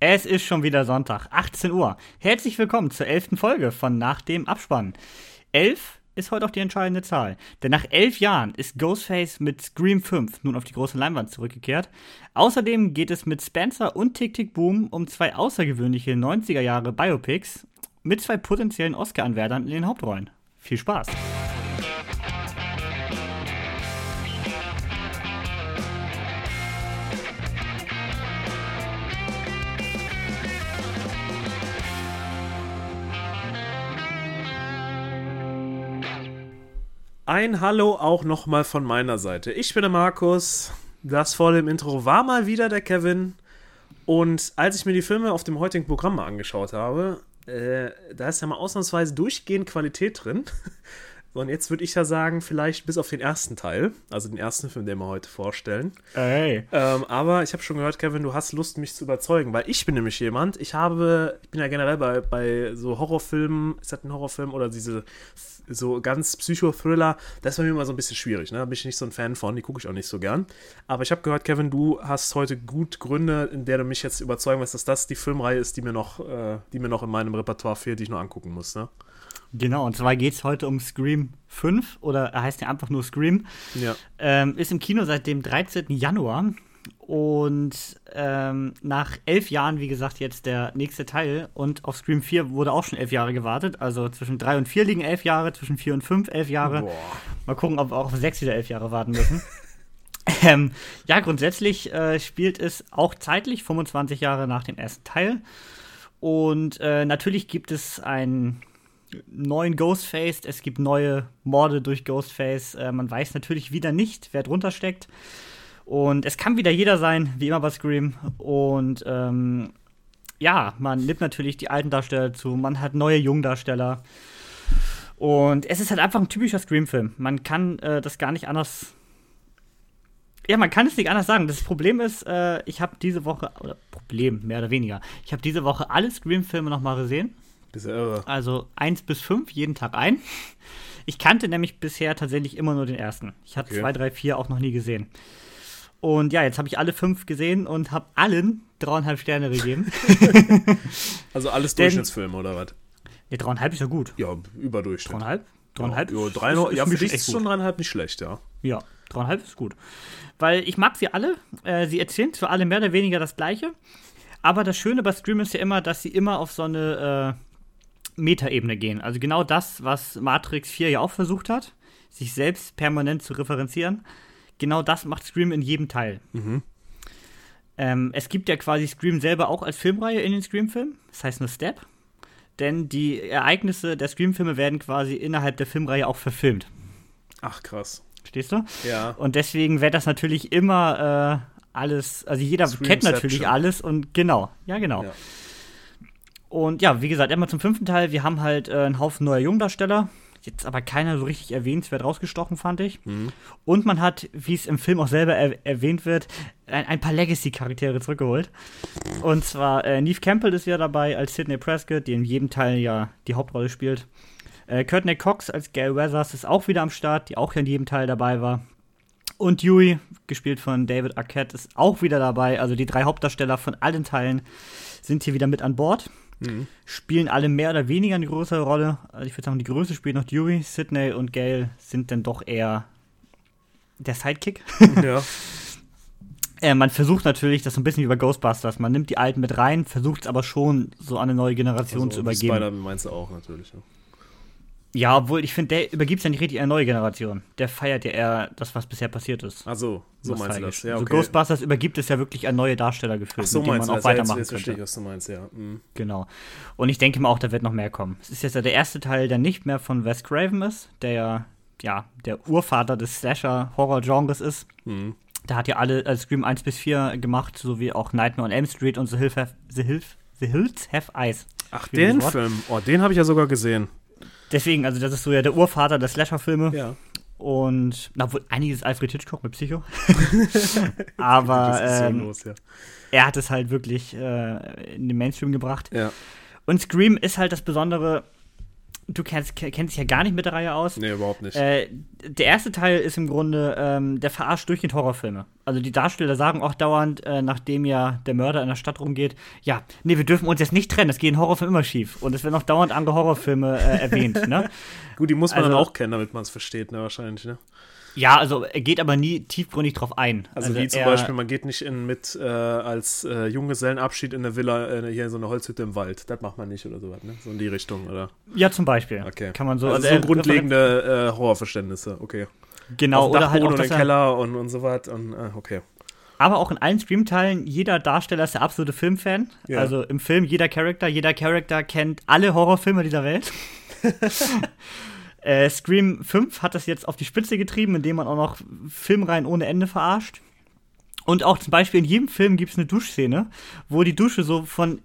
Es ist schon wieder Sonntag, 18 Uhr. Herzlich willkommen zur elften Folge von Nach dem Abspann. Elf ist heute auch die entscheidende Zahl, denn nach elf Jahren ist Ghostface mit Scream 5 nun auf die große Leinwand zurückgekehrt. Außerdem geht es mit Spencer und Tick Tick Boom um zwei außergewöhnliche 90er Jahre Biopics mit zwei potenziellen Oscar-Anwärtern in den Hauptrollen. Viel Spaß! Ein Hallo auch nochmal von meiner Seite. Ich bin der Markus. Das vor dem Intro war mal wieder der Kevin. Und als ich mir die Filme auf dem heutigen Programm mal angeschaut habe, äh, da ist ja mal ausnahmsweise durchgehend Qualität drin. Und jetzt würde ich ja sagen, vielleicht bis auf den ersten Teil, also den ersten Film, den wir heute vorstellen. Hey. Ähm, aber ich habe schon gehört, Kevin, du hast Lust, mich zu überzeugen, weil ich bin nämlich jemand, ich habe, ich bin ja generell bei, bei so Horrorfilmen, ist das ein Horrorfilm oder diese so ganz Psychothriller, das ist bei mir immer so ein bisschen schwierig, ne? Da bin ich nicht so ein Fan von, die gucke ich auch nicht so gern. Aber ich habe gehört, Kevin, du hast heute gut Gründe, in der du mich jetzt überzeugen wirst, dass das die Filmreihe ist, die mir noch, äh, die mir noch in meinem Repertoire fehlt, die ich noch angucken muss, ne? Genau, und zwar geht es heute um Scream 5 oder er heißt ja einfach nur Scream. Ja. Ähm, ist im Kino seit dem 13. Januar und ähm, nach elf Jahren, wie gesagt, jetzt der nächste Teil und auf Scream 4 wurde auch schon elf Jahre gewartet. Also zwischen 3 und 4 liegen elf Jahre, zwischen 4 und 5 elf Jahre. Boah. Mal gucken, ob wir auch auf 6 wieder elf Jahre warten müssen. ähm, ja, grundsätzlich äh, spielt es auch zeitlich 25 Jahre nach dem ersten Teil. Und äh, natürlich gibt es einen neuen Ghostface, es gibt neue Morde durch Ghostface. Äh, man weiß natürlich wieder nicht, wer drunter steckt. Und es kann wieder jeder sein, wie immer bei Scream. Und ähm, ja, man nimmt natürlich die alten Darsteller zu, man hat neue Jungdarsteller. Und es ist halt einfach ein typischer Scream-Film. Man kann äh, das gar nicht anders. Ja, man kann es nicht anders sagen. Das Problem ist, äh, ich habe diese Woche, oder Problem, mehr oder weniger, ich habe diese Woche alle Scream-Filme nochmal gesehen. Diese irre. Also 1 bis 5, jeden Tag ein. Ich kannte nämlich bisher tatsächlich immer nur den ersten. Ich hatte Okay. 2, 3, 4 auch noch nie gesehen. Und ja, jetzt habe ich alle fünf gesehen und habe allen dreieinhalb Sterne gegeben. Also alles Durchschnittsfilme oder was? ja, dreieinhalb ist ja gut. Ja, Überdurchschnitt. Dreieinhalb? Dreieinhalb? Ja, ist- drei, ist- ist ja für dich ist schon dreieinhalb nicht schlecht, ja. Ja, dreieinhalb ist gut. Weil ich mag sie alle. Äh, sie erzählen zwar alle mehr oder weniger das Gleiche, aber das Schöne bei Scream ist ja immer, dass sie immer auf so eine äh, Metaebene gehen. Also genau das, was Matrix 4 ja auch versucht hat, sich selbst permanent zu referenzieren. Genau das macht Scream in jedem Teil. Ähm, es gibt ja quasi Scream selber auch als Filmreihe in den Scream-Filmen. Das heißt nur Step. Denn die Ereignisse der Scream-Filme werden quasi innerhalb der Filmreihe auch verfilmt. Ach, krass. Verstehst du? Ja. Und deswegen wird das natürlich immer äh, alles, also jeder kennt natürlich alles und genau, ja genau. Ja. Und ja, wie gesagt, einmal zum fünften Teil, wir haben halt äh, einen Haufen neuer Jungdarsteller, jetzt aber keiner so richtig erwähnenswert rausgestochen, fand ich. Mhm. Und man hat, wie es im Film auch selber er erwähnt wird, ein, ein paar Legacy-Charaktere zurückgeholt. Und zwar äh, Neve Campbell ist ja dabei als Sidney Prescott, die in jedem Teil ja die Hauptrolle spielt. Äh, Courtney Cox als Gail Weathers ist auch wieder am Start, die auch in jedem Teil dabei war. Und Yui, gespielt von David Arquette, ist auch wieder dabei. Also die drei Hauptdarsteller von allen Teilen sind hier wieder mit an Bord. Spielen alle mehr oder weniger eine größere Rolle. Also ich würde sagen, die größte spielt noch Yui, Sidney und Gail sind dann doch eher der Sidekick. ja. Äh, man versucht natürlich, das so ein bisschen wie bei Ghostbusters. Man nimmt die Alten mit rein, versucht es aber schon so an eine neue Generation zu Also, übergeben. Spider-Man meinst du auch natürlich. Ja. Ja, obwohl ich finde, der übergibt es ja nicht richtig an eine neue Generation. Der feiert ja eher das, was bisher passiert ist. Ach so, so meinst du das. Ja, Also okay.Ghostbusters übergibt es ja wirklich an neue Darsteller gefühlt, Ach so mit denen man auch das. Ja, jetzt, weitermachen jetzt verstehe ich, was du meinst, ja. Mhm. Genau. Und ich denke mal auch, da wird noch mehr kommen. Es ist jetzt ja der erste Teil, der nicht mehr von Wes Craven ist, der ja, ja der Urvater des Slasher-Horror-Genres ist. Mhm. Der hat ja alle äh, Scream 1 bis 4 gemacht, sowie auch Nightmare on Elm Street und The, Hills Have, The, Hills, The Hills Have Eyes. Ach, den. Film. Oh, den habe ich ja sogar gesehen. Deswegen, also das ist so ja der Urvater der Slasher-Filme. Ja. Und, na, wohl einiges Alfred Hitchcock mit Psycho. Aber ähm, los, ja. er hat es halt wirklich äh, in den Mainstream gebracht. Ja. Und Scream ist halt das Besondere, du kennst, kennst dich ja gar nicht mit der Reihe aus. Nee, überhaupt nicht. Äh, der erste Teil ist im Grunde, ähm, der verarscht durchgehend Horrorfilme. Also die Darsteller sagen auch dauernd, äh, nachdem ja der Mörder in der Stadt rumgeht, ja, nee, wir dürfen uns jetzt nicht trennen, es geht in Horrorfilmen immer schief. Und es werden auch dauernd andere Horrorfilme äh, erwähnt, ne? Gut, die muss man also, dann auch kennen, damit man es versteht, ne, wahrscheinlich, ne? Ja, also er geht aber nie tiefgründig drauf ein. Also, also wie zum Beispiel, man geht nicht in, mit äh, als äh, Junggesellenabschied in eine Villa, äh, hier in so eine Holzhütte im Wald. Das macht man nicht oder sowas, ne? So in die Richtung, oder? Ja, zum Beispiel. Okay. Kann man so. Also, also so grundlegende äh, Horrorverständnisse, okay. Genau, Auf oder halt auch und den Keller und, und so was und äh, okay. Aber auch in allen Streamteilen, jeder Darsteller ist der absolute Filmfan. Ja. Also im Film jeder Charakter, jeder Charakter kennt alle Horrorfilme dieser Welt. Äh, Scream 5 hat das jetzt auf die Spitze getrieben, indem man auch noch Filmreihen ohne Ende verarscht. Und auch zum Beispiel in jedem Film gibt es eine Duschszene, wo die Dusche so von,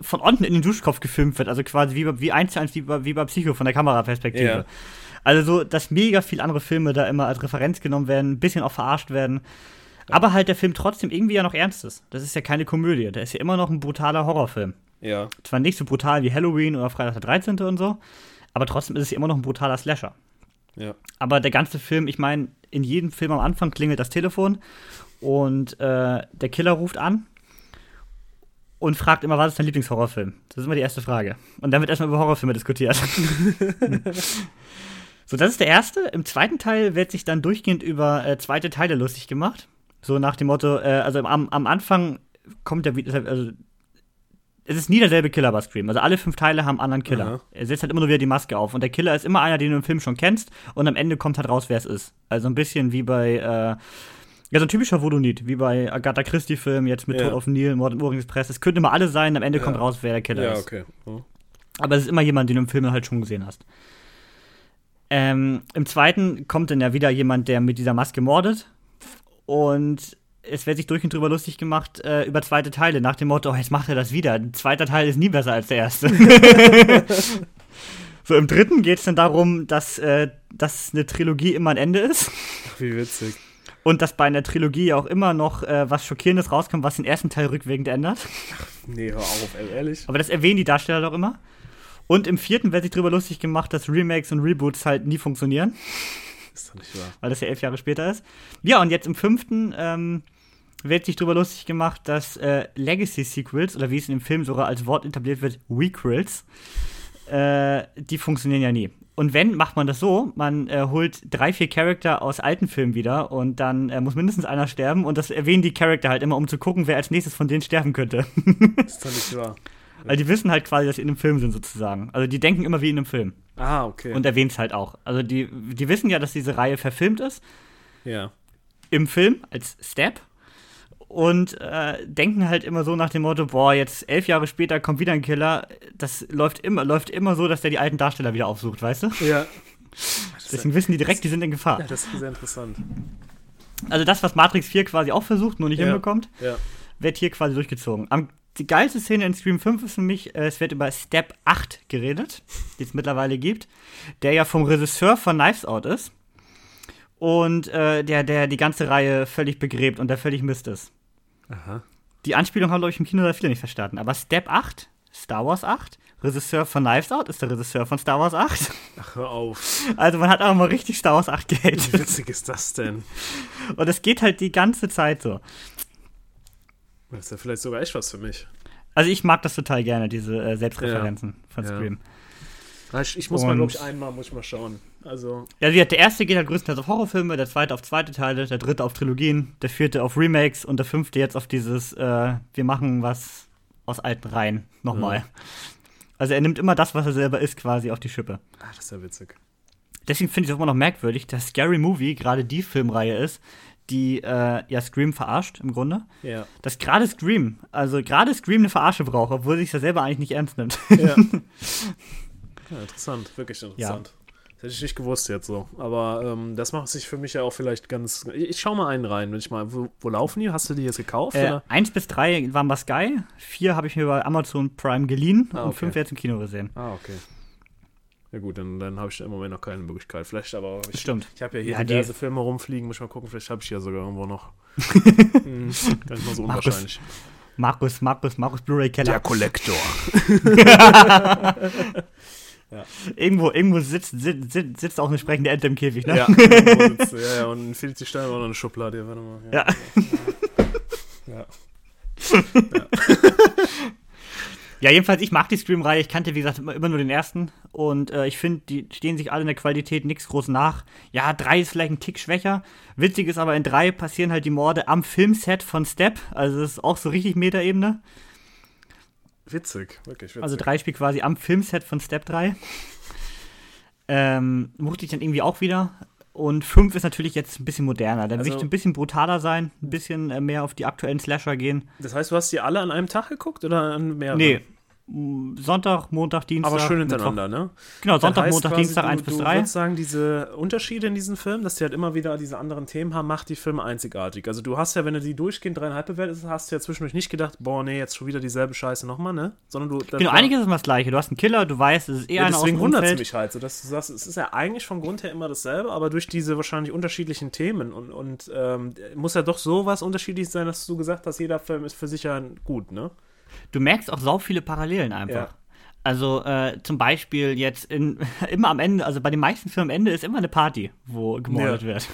von unten in den Duschkopf gefilmt wird. Also quasi wie, wie eins zu eins wie bei, wie bei Psycho von der Kameraperspektive. Ja. Also so, dass mega viele andere Filme da immer als Referenz genommen werden, ein bisschen auch verarscht werden. Aber halt der Film trotzdem irgendwie ja noch ernst ist. Das ist ja keine Komödie. Der ist ja immer noch ein brutaler Horrorfilm. Ja. Zwar nicht so brutal wie Halloween oder Freitag der 13. und so, aber trotzdem ist es immer noch ein brutaler Slasher. Ja. Aber der ganze Film, ich meine, in jedem Film am Anfang klingelt das Telefon und äh, der Killer ruft an und fragt immer, was ist dein Lieblingshorrorfilm? Das ist immer die erste Frage. Und dann wird erstmal über Horrorfilme diskutiert. so, das ist der erste. Im zweiten Teil wird sich dann durchgehend über äh, zweite Teile lustig gemacht. So nach dem Motto, äh, also am, am Anfang kommt der, also es ist nie derselbe Killer bei Scream. Also alle fünf Teile haben einen anderen Killer. Aha. Er setzt halt immer nur wieder die Maske auf. Und der Killer ist immer einer, den du im Film schon kennst. Und am Ende kommt halt raus, wer es ist. Also ein bisschen wie bei, äh, ja, so ein typischer Voodoo-Need, wie bei Agatha Christie-Film, jetzt mit ja. Tod auf Nil, Mord im Orient Express. Es könnte immer alles sein, am Ende ja. kommt raus, wer der Killer ja, ist. okay. Oh. Aber es ist immer jemand, den du im Film halt schon gesehen hast. Ähm, Im zweiten kommt dann ja wieder jemand, der mit dieser Maske mordet. Und es wird sich durch und drüber lustig gemacht äh, über zweite Teile, nach dem Motto, oh, jetzt macht er das wieder. Ein zweiter Teil ist nie besser als der erste. so, im dritten geht es dann darum, dass, äh, dass eine Trilogie immer ein Ende ist. Ach, wie witzig. Und dass bei einer Trilogie auch immer noch äh, was Schockierendes rauskommt, was den ersten Teil rückwirkend ändert. Ach, nee, hör auf, ehrlich. Aber das erwähnen die Darsteller doch immer. Und im vierten wird sich drüber lustig gemacht, dass Remakes und Reboots halt nie funktionieren. Ist doch nicht wahr. Weil das ja elf Jahre später ist. Ja, und jetzt im fünften ähm, wird sich darüber lustig gemacht, dass äh, Legacy-Sequels, oder wie es in dem Film sogar als Wort etabliert wird, Wequels, äh, die funktionieren ja nie. Und wenn, macht man das so, man äh, holt drei, vier Charakter aus alten Filmen wieder und dann äh, muss mindestens einer sterben und das erwähnen die Charakter halt immer, um zu gucken, wer als nächstes von denen sterben könnte. das ist doch nicht wahr. Weil die wissen halt quasi, dass sie in einem Film sind, sozusagen. Also die denken immer wie in einem Film. Ah, okay. Und erwähnen es halt auch. Also die, die wissen ja, dass diese Reihe verfilmt ist. Ja. Im Film als Step und äh, denken halt immer so nach dem Motto, boah, jetzt elf Jahre später kommt wieder ein Killer. Das läuft immer, läuft immer so, dass der die alten Darsteller wieder aufsucht, weißt du? Ja. Deswegen wissen die direkt, die sind in Gefahr. Ja, das ist sehr interessant. Also das, was Matrix 4 quasi auch versucht, nur nicht ja. hinbekommt, ja. wird hier quasi durchgezogen. Am, die geilste Szene in Scream 5 ist für mich, äh, es wird über Step 8 geredet, die es mittlerweile gibt, der ja vom Regisseur von Knives Out ist und äh, der, der die ganze Reihe völlig begräbt und der völlig Mist ist. Aha. Die Anspielung haben, glaube ich, im Kino da viele nicht verstanden. Aber Step 8, Star Wars 8, Regisseur von Knives Out ist der Regisseur von Star Wars 8. Ach, hör auf. Also man hat auch mal richtig Star Wars 8 Geld. Wie witzig ist das denn? Und es geht halt die ganze Zeit so. Das ist ja vielleicht sogar echt was für mich. Also ich mag das total gerne, diese äh, Selbstreferenzen ja. von Scream. Ja. Ich, ich muss Und mal, glaube ich, einmal muss ich mal schauen. Also. Ja, der erste geht halt größtenteils auf Horrorfilme, der zweite auf zweite Teile, der dritte auf Trilogien, der vierte auf Remakes und der fünfte jetzt auf dieses, äh, wir machen was aus alten Reihen nochmal. Ja. Also er nimmt immer das, was er selber ist, quasi auf die Schippe. Ah, das ist ja witzig. Deswegen finde ich es auch immer noch merkwürdig, dass Scary Movie gerade die Filmreihe ist, die äh, ja Scream verarscht im Grunde. Ja. Dass gerade Scream, also gerade Scream eine Verarsche braucht, obwohl sich ja selber eigentlich nicht ernst nimmt. Ja. ja interessant, wirklich interessant. Ja. Das hätte ich nicht gewusst jetzt so. Aber ähm, das macht sich für mich ja auch vielleicht ganz. Ich, ich schau mal einen rein, wenn ich mal. Wo, wo laufen die? Hast du die jetzt gekauft? Äh, eins bis drei waren bei Sky, vier habe ich mir bei Amazon Prime geliehen ah, okay. und fünf jetzt im Kino gesehen. Ah, okay. Ja gut, dann, dann habe ich im Moment noch keine Möglichkeit. Vielleicht aber. Ich, Stimmt. Ich habe ja hier ja, diverse Filme rumfliegen, muss ich mal gucken, vielleicht habe ich ja sogar irgendwo noch. hm, gar nicht mal so unwahrscheinlich. Markus, Markus, Markus Blu-ray Keller. Der Kollektor. Ja. Irgendwo, irgendwo sitzt, sitzt, sitzt auch eine sprechende Ente im Käfig, ne? Ja, sitzt ja, ja, und Infinity Stein war noch eine Schublade. hier, Warte mal. Ja. ja. Ja, jedenfalls, ich mag die Scream-Reihe. Ich kannte, wie gesagt, immer, nur den ersten. Und äh, ich finde, die stehen sich alle in der Qualität nichts groß nach. Ja, drei ist vielleicht ein Tick schwächer. Witzig ist aber, in drei passieren halt die Morde am Filmset von Step. Also, das ist auch so richtig Metaebene. Witzig, wirklich witzig. Also, drei spielt quasi am Filmset von Step 3. Ähm, mochte ich dann irgendwie auch wieder. Und fünf ist natürlich jetzt ein bisschen moderner. Dann Also- ich ein bisschen brutaler sein, ein bisschen äh, mehr auf die aktuellen Slasher gehen. das heißt, du hast die alle an einem Tag geguckt oder an mehreren? Nee. M, Sonntag, Montag, Dienstag. Aber schön Mittwoch. hintereinander, ne? Genau, Sonntag, heißt Montag, Dienstag, du, 1 bis Du 3. würdest sagen, diese Unterschiede in diesen Filmen, dass die halt immer wieder diese anderen Themen haben, macht die Filme einzigartig. Also du hast ja, wenn du die durchgehend dreieinhalb bewertest, hast du ja zwischendurch nicht gedacht, boah, nee, jetzt schon wieder dieselbe Scheiße nochmal, ne? Sondern du... Genau, war- einiges ist immer das gleiche. Du hast einen Killer, du weißt, es ist eher Ja, einer aus deswegen wundert es mich halt, so dass du sagst, es ist ja eigentlich vom Grund her immer dasselbe, aber durch diese wahrscheinlich unterschiedlichen Themen und, und ähm, muss ja doch so was unterschiedlich sein, dass du gesagt hast, jeder Film ist für sich ja gut, ne? Du merkst auch sau viele Parallelen einfach. Ja. Also äh, zum Beispiel jetzt in, immer am Ende, also bei den meisten Filmen am Ende ist immer eine Party, wo gemordet Ja. wird.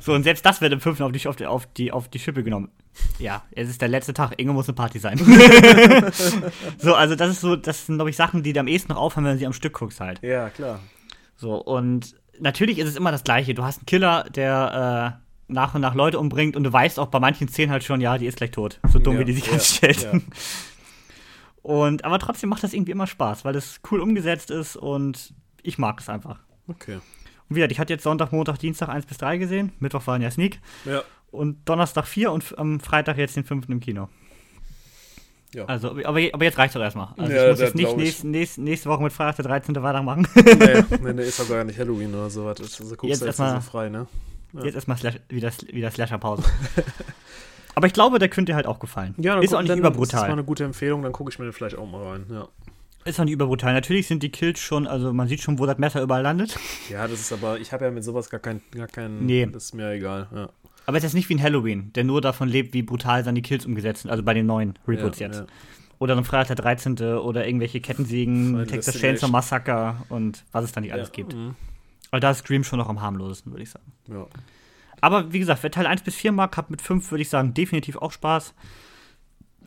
So, und selbst das wird im fünften auf die, auf die, auf die, auf die Schippe genommen. Ja, es ist der letzte Tag, irgendwo muss eine Party sein. so, also das ist so, das sind, glaube ich, Sachen, die dir am ehesten noch aufhören, wenn du sie am Stück guckst halt. Ja, klar. So, und natürlich ist es immer das Gleiche. Du hast einen Killer, der äh, nach und nach Leute umbringt und du weißt auch bei manchen Szenen halt schon, ja, die ist gleich tot. So dumm, Ja, wie die sich ja, anstellt. ja. Und, aber trotzdem macht das irgendwie immer Spaß, weil es cool umgesetzt ist und ich mag es einfach. Okay. Und wie gesagt, ich hatte jetzt Sonntag, Montag, Dienstag 1 bis 3 gesehen. Mittwoch waren ja Sneak. Ja. Und Donnerstag 4 und am Freitag jetzt den fünften im Kino. Ja. Also, aber, aber jetzt reicht doch erstmal. Also Ja, ich muss jetzt nicht glaub ich. nächste, Woche mit Freitag der 13. weitermachen. nee, nee, nee, ist doch gar nicht Halloween oder sowas. Das, das guckst Jetzt du jetzt erstmal- so frei, ne? Ja. Jetzt erstmal Slash, wieder, wieder Slasher-Pause. aber ich glaube, der könnte dir halt auch gefallen. Ja, ist auch nicht dann, Das ist überbrutal. mal eine gute Empfehlung, dann gucke ich mir den vielleicht auch mal rein, ja. Ist auch nicht überbrutal. Natürlich sind die Kills schon, also man sieht schon, wo das Messer überall landet. Ja, das ist aber, ich habe ja mit sowas gar kein, gar kein, Nee. das ist mir egal, ja. Aber es ist nicht wie ein Halloween, der nur davon lebt, wie brutal dann die Kills umgesetzt sind. Also bei den neuen Reboots ja, jetzt. Ja. Oder ein Freitag der 13. oder irgendwelche Kettensägen, Texas. Chainsaw Massacre und was es da nicht alles gibt. mhm. Weil da ist Scream schon noch am harmlosesten, würde ich sagen. Ja. Aber wie gesagt, wer Teil 1 bis 4 mag, hat mit 5, würde ich sagen, definitiv auch Spaß.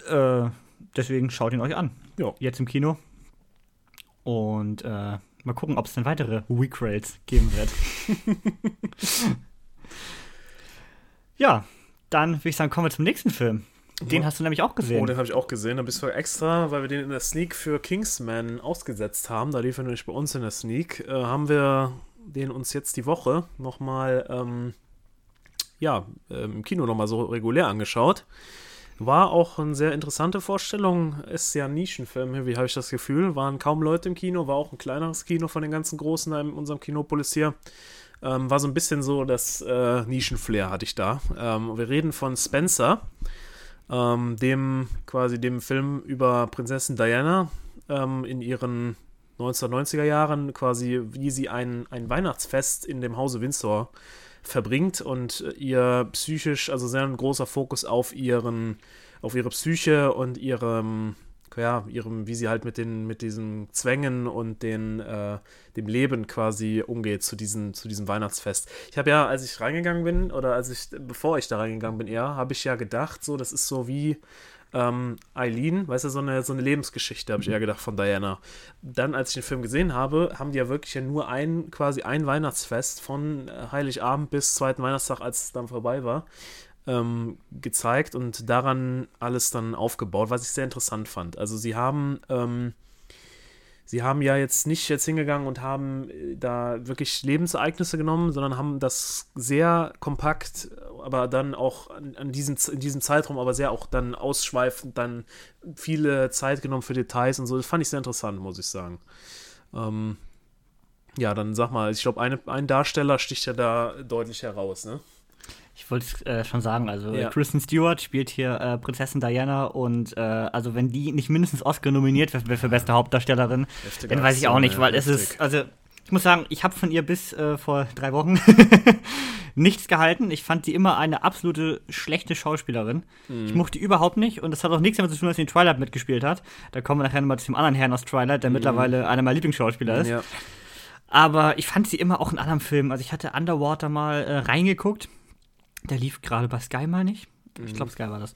Äh, deswegen schaut ihn euch an. Ja. Jetzt im Kino. Und äh, mal gucken, ob es dann weitere Week Rails geben wird. ja, dann würde ich sagen, kommen wir zum nächsten Film. Den Ja. hast du nämlich auch gesehen. Oh, den habe ich auch gesehen. Da bist du extra, weil wir den in der Sneak für Kingsman ausgesetzt haben. Da lief er nämlich bei uns in der Sneak. Äh, haben wir den uns jetzt die Woche nochmal, ähm, ja, ähm, im Kino nochmal so regulär angeschaut. War auch eine sehr interessante Vorstellung. Ist ja ein Nischenfilm, wie habe ich das Gefühl. Waren kaum Leute im Kino, war auch ein kleineres Kino von den ganzen Großen in unserem Kinopolis hier. Ähm, war so ein bisschen so das äh, Nischenflair hatte ich da. Ähm, wir reden von Spencer ähm, dem quasi dem Film über Prinzessin Diana ähm, in ihren 1990er Jahren quasi, wie sie ein, ein Weihnachtsfest in dem Hause Windsor verbringt und ihr psychisch, also sehr ein großer Fokus auf ihren, auf ihre Psyche und ihrem, ja, ihrem, wie sie halt mit den, mit diesen Zwängen und den, äh, dem Leben quasi umgeht zu diesem, zu diesem Weihnachtsfest. Ich habe ja, als ich reingegangen bin, oder als ich, bevor ich da reingegangen bin eher, habe ich ja gedacht, so, das ist so wie ähm, Eileen, weißt du, so eine, so eine Lebensgeschichte, habe ich eher gedacht, von Diana. Dann, als ich den Film gesehen habe, haben die ja wirklich ja nur ein, quasi ein Weihnachtsfest von äh, Heiligabend bis zweiten Weihnachtstag, als es dann vorbei war, ähm, gezeigt und daran alles dann aufgebaut, was ich sehr interessant fand. Also sie haben, ähm, sie haben ja jetzt nicht jetzt hingegangen und haben äh, da wirklich Lebensereignisse genommen, sondern haben das sehr kompakt, aber dann auch an, an diesem, in diesem Zeitraum, aber sehr auch dann ausschweifend, dann viele Zeit genommen für Details und so. Das fand ich sehr interessant, muss ich sagen. Ähm, ja, dann sag mal, ich glaube, ein Darsteller sticht ja da deutlich heraus, ne? Ich wollte es äh, schon sagen, also Ja. Kristen Stewart spielt hier äh, Prinzessin Diana und äh, also wenn die nicht mindestens Oscar nominiert wird für beste Hauptdarstellerin, Heftiger dann weiß ich auch nicht, weil es heftig. ist, also ich muss sagen, ich habe von ihr bis äh, vor drei Wochen nichts gehalten. Ich fand sie immer eine absolute schlechte Schauspielerin. Mhm. Ich mochte die überhaupt nicht und das hat auch nichts damit zu tun, dass sie in Twilight mitgespielt hat. Da kommen wir nachher nochmal zu dem anderen Herrn aus Twilight, der mhm. mittlerweile einer meiner Lieblingsschauspieler ist. Ja. Aber ich fand sie immer auch in anderen Filmen. Also ich hatte Underwater mal äh, reingeguckt. Der lief gerade bei Sky, meine ich. Ich glaube, Sky war das.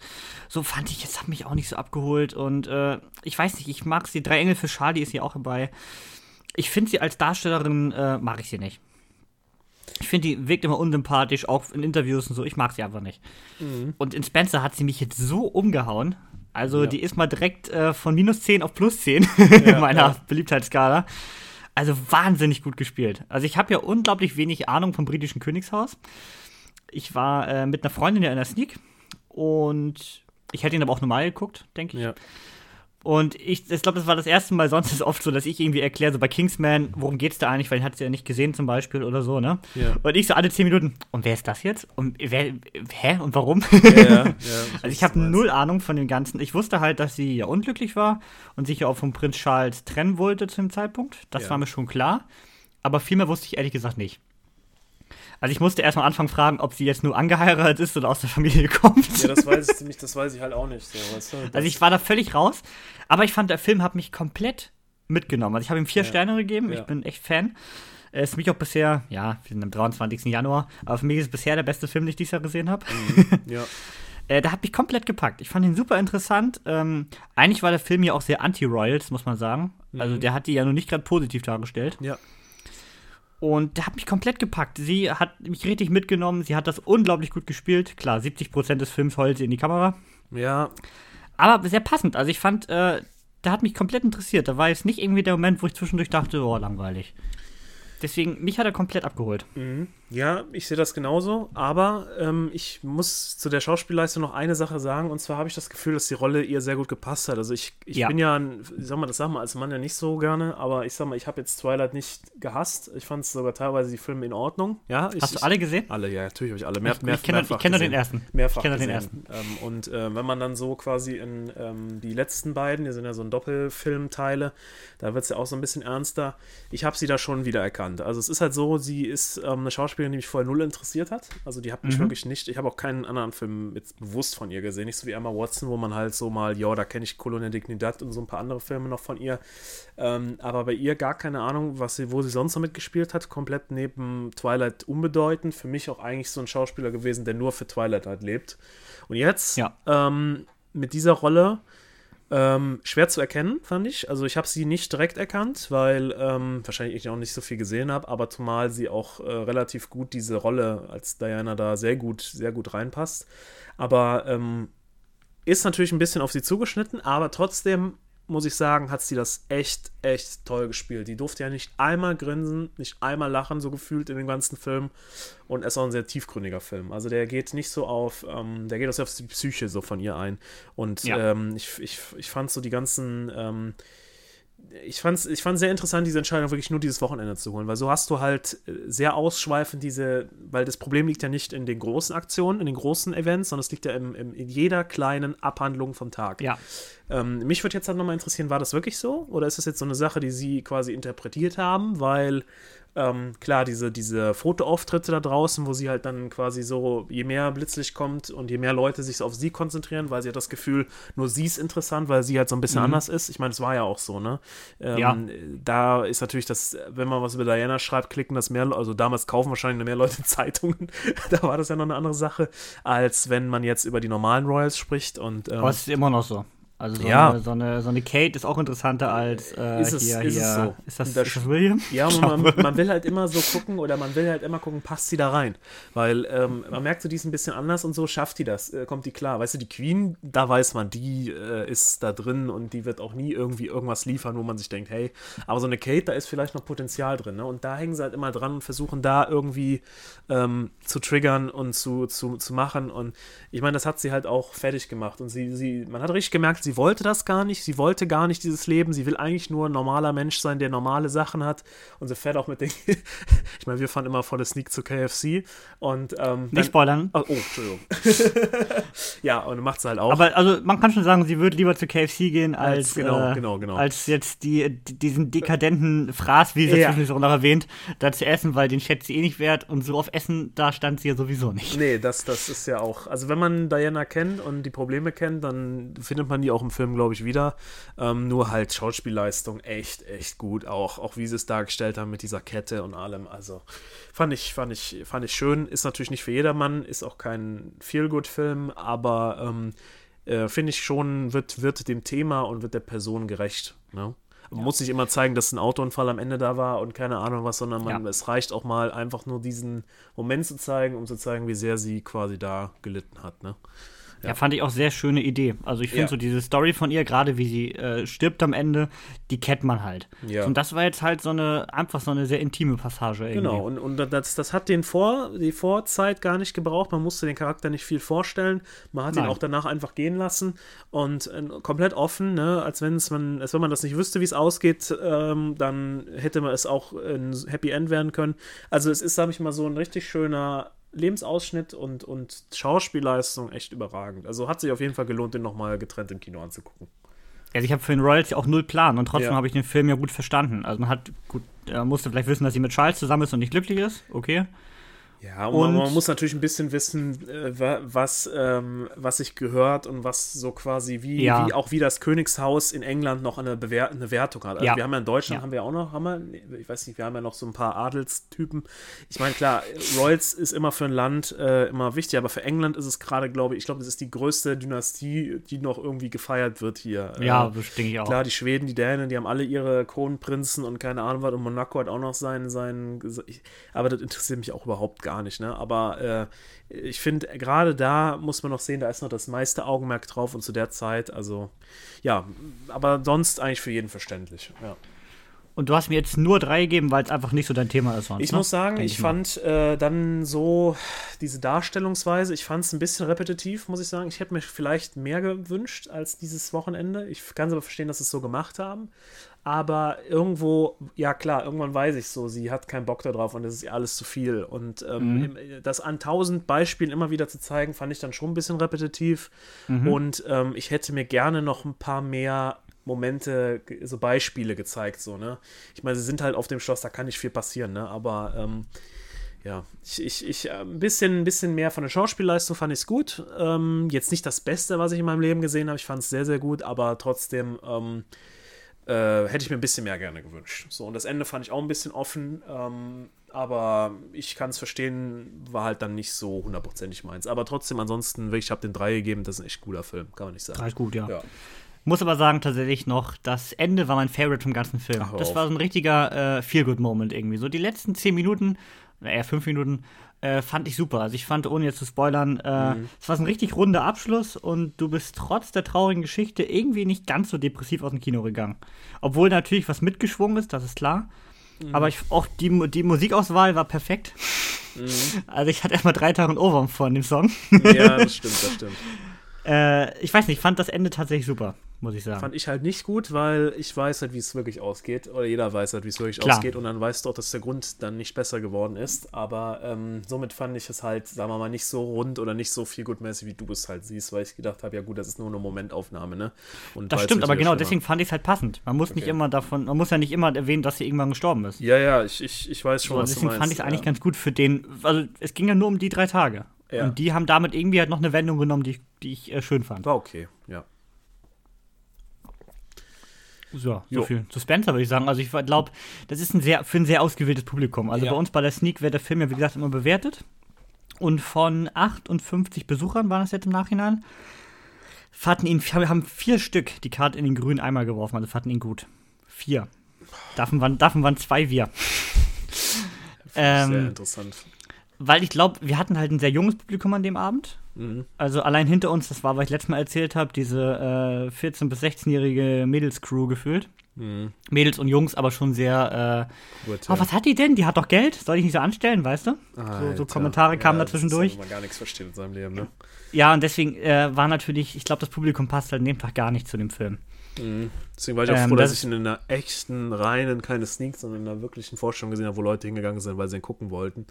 So fand ich, jetzt hat mich auch nicht so abgeholt. Und äh, ich weiß nicht, ich mag sie. Drei Engel für Charlie ist hier auch dabei. Ich finde sie als Darstellerin, äh, mag ich sie nicht. Ich finde, die wirkt immer unsympathisch, auch in Interviews und so. Ich mag sie einfach nicht. Mhm. Und in Spencer hat sie mich jetzt so umgehauen. Also, ja. die ist mal direkt äh, von minus 10 auf plus 10 ja, in meiner ja. Beliebtheitsskala. Also wahnsinnig gut gespielt. Also ich habe ja unglaublich wenig Ahnung vom britischen Königshaus. Ich war äh, mit einer Freundin ja in der Sneak und ich hätte ihn aber auch normal geguckt, denke ich. Ja. Und ich, ich glaube, das war das erste Mal, sonst ist es oft so, dass ich irgendwie erkläre, so bei Kingsman, worum geht's da eigentlich, weil ihn hat sie ja nicht gesehen zum Beispiel oder so, ne? Ja. Und ich so alle zehn Minuten, und wer ist das jetzt? Und wer, hä? Und warum? Ja, ja, also ich habe null Ahnung von dem Ganzen. Ich wusste halt, dass sie ja unglücklich war und sich ja auch vom Prinz Charles trennen wollte zu dem Zeitpunkt. Das war mir schon klar. Aber viel mehr wusste ich ehrlich gesagt nicht. Also ich musste erst am Anfang fragen, ob sie jetzt nur angeheiratet ist oder aus der Familie kommt. Ja, das weiß ich nicht, das weiß ich halt auch nicht. So, weißt du? Also ich war da völlig raus, aber ich fand, der Film hat mich komplett mitgenommen. Also ich habe ihm vier ja. Sterne gegeben, ja. ich bin echt Fan. Ist für mich auch bisher, ja, wir sind am 23. Januar, aber für mich ist es bisher der beste Film, den ich dieses Jahr gesehen habe. Mhm. Ja. äh, der hat mich komplett gepackt. Ich fand ihn super interessant. Ähm, eigentlich war der Film ja auch sehr anti-Royals, muss man sagen. Also mhm. Also der hat die ja nur nicht gerade positiv dargestellt. Ja. Und der hat mich komplett gepackt. Sie hat mich richtig mitgenommen. Sie hat das unglaublich gut gespielt. Klar, 70% des Films heult sie in die Kamera. Ja. Aber sehr passend. Also ich fand, äh, der hat mich komplett interessiert. Da war jetzt nicht irgendwie der Moment, wo ich zwischendurch dachte, oh, langweilig. Deswegen, mich hat er komplett abgeholt. Mhm. Ja, ich sehe das genauso, aber ähm, ich muss zu der Schauspielleistung noch eine Sache sagen, und zwar habe ich das Gefühl, dass die Rolle ihr sehr gut gepasst hat. Also ich, ich ja. bin ja, ein, sag mal, das sag mal als Mann ja nicht so gerne, aber ich sag mal, ich habe jetzt Twilight nicht gehasst. Ich fand es sogar teilweise die Filme in Ordnung. Ja, ich, Hast du alle gesehen? Alle, ja, natürlich habe ich alle. Mehr, ich, mehr, ich kenne kenn nur den ersten. Mehrfach. Ich kenne den ersten. Ähm, und äh, wenn man dann so quasi in ähm, die letzten beiden, die sind ja so ein Doppelfilmteile, da wird es ja auch so ein bisschen ernster. Ich habe sie da schon wieder erkannt. Also es ist halt so, sie ist ähm, eine Schauspielerin, die mich vorher null interessiert interessiert hat. Also die hat mich mhm. wirklich nicht, ich habe auch keinen anderen Film jetzt bewusst von ihr gesehen. Nicht so wie Emma Watson, wo man halt so mal, ja, da kenne ich Colonia Dignidad und so ein paar andere Filme noch von ihr. Ähm, aber bei ihr gar keine Ahnung, was sie, wo sie sonst noch mitgespielt hat. Komplett neben Twilight unbedeutend. Für mich auch eigentlich so ein Schauspieler gewesen, der nur für Twilight halt lebt. Und jetzt ja. ähm, mit dieser Rolle ähm, schwer zu erkennen, fand ich. Also ich habe sie nicht direkt erkannt, weil ähm, wahrscheinlich ich auch nicht so viel gesehen habe, aber zumal sie auch äh, relativ gut diese Rolle als Diana da sehr gut, sehr gut reinpasst. Aber ähm, ist natürlich ein bisschen auf sie zugeschnitten, aber trotzdem muss ich sagen, hat sie das echt, echt toll gespielt. Die durfte ja nicht einmal grinsen, nicht einmal lachen, so gefühlt in dem ganzen Film. Und es ist auch ein sehr tiefgründiger Film. Also der geht nicht so auf, ähm, der geht auch sehr auf die Psyche so von ihr ein. Und ja. ähm, ich, ich, ich fand so die ganzen, ähm, ich fand es ich fand's sehr interessant, diese Entscheidung wirklich nur dieses Wochenende zu holen, weil so hast du halt äh, sehr ausschweifend diese, weil das Problem liegt ja nicht in den großen Aktionen, in den großen Events, sondern es liegt ja im, im, in jeder kleinen Abhandlung vom Tag. Ja. Ähm, mich würde jetzt halt nochmal interessieren, war das wirklich so? Oder ist das jetzt so eine Sache, die sie quasi interpretiert haben, weil ähm, klar, diese, diese Fotoauftritte da draußen, wo sie halt dann quasi so, je mehr Blitzlicht kommt und je mehr Leute sich auf sie konzentrieren, weil sie hat das Gefühl, nur sie ist interessant, weil sie halt so ein bisschen mhm. anders ist. Ich meine, es war ja auch so, ne? Ähm, ja. Da ist natürlich das, wenn man was über Diana schreibt, klicken das mehr, also damals kaufen wahrscheinlich mehr Leute Zeitungen. da war das ja noch eine andere Sache, als wenn man jetzt über die normalen Royals spricht. Und, ähm, Aber es ist immer noch so. Also so, ja. eine, so, eine, so eine Kate ist auch interessanter als äh, ist es, hier, ist hier. Es so. Ist das, das, ist das William? Ja, man, man, will halt immer so gucken oder man will halt immer gucken, passt sie da rein? Weil ähm, man merkt so, die ist ein bisschen anders und so, schafft die das, äh, kommt die klar. Weißt du, die Queen, da weiß man, die äh, ist da drin und die wird auch nie irgendwie irgendwas liefern, wo man sich denkt, hey, aber so eine Kate, da ist vielleicht noch Potenzial drin. Ne? Und da hängen sie halt immer dran und versuchen da irgendwie ähm, zu triggern und zu, zu, zu machen. Und ich meine, das hat sie halt auch fertig gemacht. Und sie, sie, man hat richtig gemerkt, sie wollte das gar nicht, sie wollte gar nicht dieses Leben, sie will eigentlich nur ein normaler Mensch sein, der normale Sachen hat und sie fährt auch mit den, ich meine, wir fahren immer voll das Sneak zu KFC und ähm, Nicht spoilern. Oh, oh Entschuldigung. ja, und macht sie halt auch. Aber also man kann schon sagen, sie würde lieber zu KFC gehen, als, Als- genau, äh, genau, genau. als jetzt die, die, diesen dekadenten Fraß, wie sie Ja. zwischendurch auch noch erwähnt, da zu essen, weil den schätzt sie eh nicht wert und so auf Essen, da stand sie ja sowieso nicht. Nee, das, das ist ja auch. Also, wenn man Diana kennt und die Probleme kennt, dann findet man die auch im Film, glaube ich, wieder. Ähm, nur halt Schauspielleistung echt, echt gut. Auch, auch wie sie es dargestellt haben mit dieser Kette und allem. Also, fand ich, fand ich, fand ich schön. Ist natürlich nicht für jedermann, ist auch kein Feel-Good-Film, aber ähm, äh, finde ich schon, wird, wird dem Thema und wird der Person gerecht. Ne? Man muss nicht immer zeigen, dass ein Autounfall am Ende da war und keine Ahnung was, sondern man, Ja. es reicht auch mal einfach nur diesen Moment zu zeigen, um zu zeigen, wie sehr sie quasi da gelitten hat. Ne? Ja. fand ich auch sehr schöne Idee. Also ich finde Ja. so diese Story von ihr, gerade wie sie äh, stirbt am Ende, die kennt man halt. Ja. Und das war jetzt halt so eine, einfach so eine sehr intime Passage irgendwie. Genau, und, und das, das hat den Vor, die Vorzeit gar nicht gebraucht. Man musste den Charakter nicht viel vorstellen. Man hat ihn Nein. auch danach einfach gehen lassen und äh, komplett offen, ne? als, wenn's man, als wenn man das nicht wüsste, wie es ausgeht, ähm, dann hätte man es auch ein Happy End werden können. Also es ist, sag ich mal, so ein richtig schöner Lebensausschnitt und, und Schauspielleistung echt überragend. Also hat sich auf jeden Fall gelohnt, den nochmal getrennt im Kino anzugucken. Also ich habe für den Royals ja auch null Plan und trotzdem Ja. habe ich den Film ja gut verstanden. Also man hat gut, er musste vielleicht wissen, dass sie mit Charles zusammen ist und nicht glücklich ist. Okay. Ja, und, Und- man, man muss natürlich ein bisschen wissen, äh, wa- was, ähm, was sich gehört und was so quasi wie, Ja. wie auch wie das Königshaus in England noch eine, Bewer eine Wertung hat. Also Ja. wir haben ja in Deutschland Ja. haben wir auch noch, haben wir, ich weiß nicht, wir haben ja noch so ein paar Adelstypen. Ich meine, klar, Royals ist immer für ein Land äh, immer wichtig, aber für England ist es gerade, glaube ich, ich glaube, das ist die größte Dynastie, die noch irgendwie gefeiert wird hier. Ja, Äh, das denke ich auch. Klar, die Schweden, die Dänen, die haben alle ihre Kronprinzen und keine Ahnung was. Und Monaco hat auch noch seinen, seinen. Aber das interessiert mich auch überhaupt gar nicht, ne? Aber äh, ich finde, gerade da muss man noch sehen, da ist noch das meiste Augenmerk drauf und zu der Zeit, also ja, aber sonst eigentlich für jeden verständlich. Ja. Und du hast mir jetzt nur drei gegeben, weil es einfach nicht so dein Thema ist sonst. Ich ne? muss sagen, Denk ich fand äh, dann so diese Darstellungsweise, ich fand es ein bisschen repetitiv, muss ich sagen. Ich hätte mir vielleicht mehr gewünscht als dieses Wochenende. Ich kann es aber verstehen, dass sie es so gemacht haben. Aber irgendwo, ja klar, irgendwann weiß ich so, sie hat keinen Bock darauf und das ist ihr alles zu viel. Und ähm, im- das an tausend Beispielen immer wieder zu zeigen, fand ich dann schon ein bisschen repetitiv. Und ähm, ich hätte mir gerne noch ein paar mehr Momente, so Beispiele gezeigt, so, ne? Ich meine, sie sind halt auf dem Schloss, da kann nicht viel passieren, ne? Aber ähm, ja, ich, ich, ich äh, ein bisschen, ein bisschen mehr von der Schauspielleistung fand ich es gut. Ähm, jetzt nicht das Beste, was ich in meinem Leben gesehen habe. Ich fand es sehr, sehr gut, aber trotzdem ähm, äh, hätte ich mir ein bisschen mehr gerne gewünscht. So, und das Ende fand ich auch ein bisschen offen, ähm, aber ich kann es verstehen, war halt dann nicht so hundertprozentig meins. Aber trotzdem, ansonsten, ich habe den drei gegeben, das ist ein echt cooler Film, kann man nicht sagen. Drei ist gut, ja. Ja. Muss aber sagen, tatsächlich noch, das Ende war mein Favorite vom ganzen Film. Ach, das war so ein richtiger äh, Feel-Good-Moment irgendwie. So die letzten zehn Minuten, na, eher fünf Minuten, äh, fand ich super. Also ich fand, ohne jetzt zu spoilern, äh, Mhm. es war so ein richtig runder Abschluss und du bist trotz der traurigen Geschichte irgendwie nicht ganz so depressiv aus dem Kino gegangen. Obwohl natürlich was mitgeschwungen ist, das ist klar. Mhm. Aber ich, auch die, die Musikauswahl war perfekt. Mhm. Also ich hatte erstmal drei Tage einen Ohrwurm von dem Song. ja, das stimmt, das stimmt. Äh, ich weiß nicht, ich fand das Ende tatsächlich super, muss ich sagen. Fand ich halt nicht gut, weil ich weiß halt, wie es wirklich ausgeht. Oder jeder weiß halt, wie es wirklich Klar. ausgeht. Und dann weißt du auch, dass der Grund dann nicht besser geworden ist. Aber ähm, somit fand ich es halt, sagen wir mal, nicht so rund oder nicht so viel gutmäßig, wie du es halt siehst, weil ich gedacht habe, ja gut, das ist nur eine Momentaufnahme, ne? Und Das stimmt, aber genau schlimmer. deswegen fand ich es halt passend. Man muss nicht Okay. immer davon, man muss ja nicht immer erwähnen, dass sie irgendwann gestorben ist. Ja, ja, ich, ich, ich weiß schon, So, was du deswegen meinst. fand ich es eigentlich ja. ganz gut für den, also es ging ja nur um die drei Tage. Ja. Und die haben damit irgendwie halt noch eine Wendung genommen, die, ich- die ich äh, schön fand. War okay, ja. So, so Jo. viel zu Spencer würde ich sagen. Also ich glaube, das ist ein sehr, für ein sehr ausgewähltes Publikum. Also Ja. bei uns bei der Sneak wird der Film ja, wie gesagt, immer bewertet. Und von 58 Besuchern waren es jetzt im Nachhinein, fanden ihn, wir haben vier Stück die Karte in den grünen Eimer geworfen, also fanden ihn gut. Vier. Davon waren, davon waren zwei wir. Sehr Ähm, interessant. weil ich glaube, wir hatten halt ein sehr junges Publikum an dem Abend. Mhm. Also allein hinter uns, das war, was ich letztes Mal erzählt habe, diese äh, 14- bis 16-jährige Mädelscrew gefühlt. Mädels und Jungs, aber schon sehr. Äh, Gut, oh, was hat die denn? Die hat doch Geld. Soll ich nicht so anstellen, weißt du? So, Alter. so Kommentare kamen Ja, da zwischendurch. Das ist, man gar nichts versteht in seinem Leben, ne? Ja, und deswegen äh, war natürlich, ich glaube, das Publikum passt halt an dem Tag gar nicht zu dem Film. Deswegen war ich auch Ähm, froh, dass das- ich in einer echten, reinen, keine Sneaks, sondern in einer wirklichen Vorstellung gesehen habe, wo Leute hingegangen sind, weil sie ihn gucken wollten.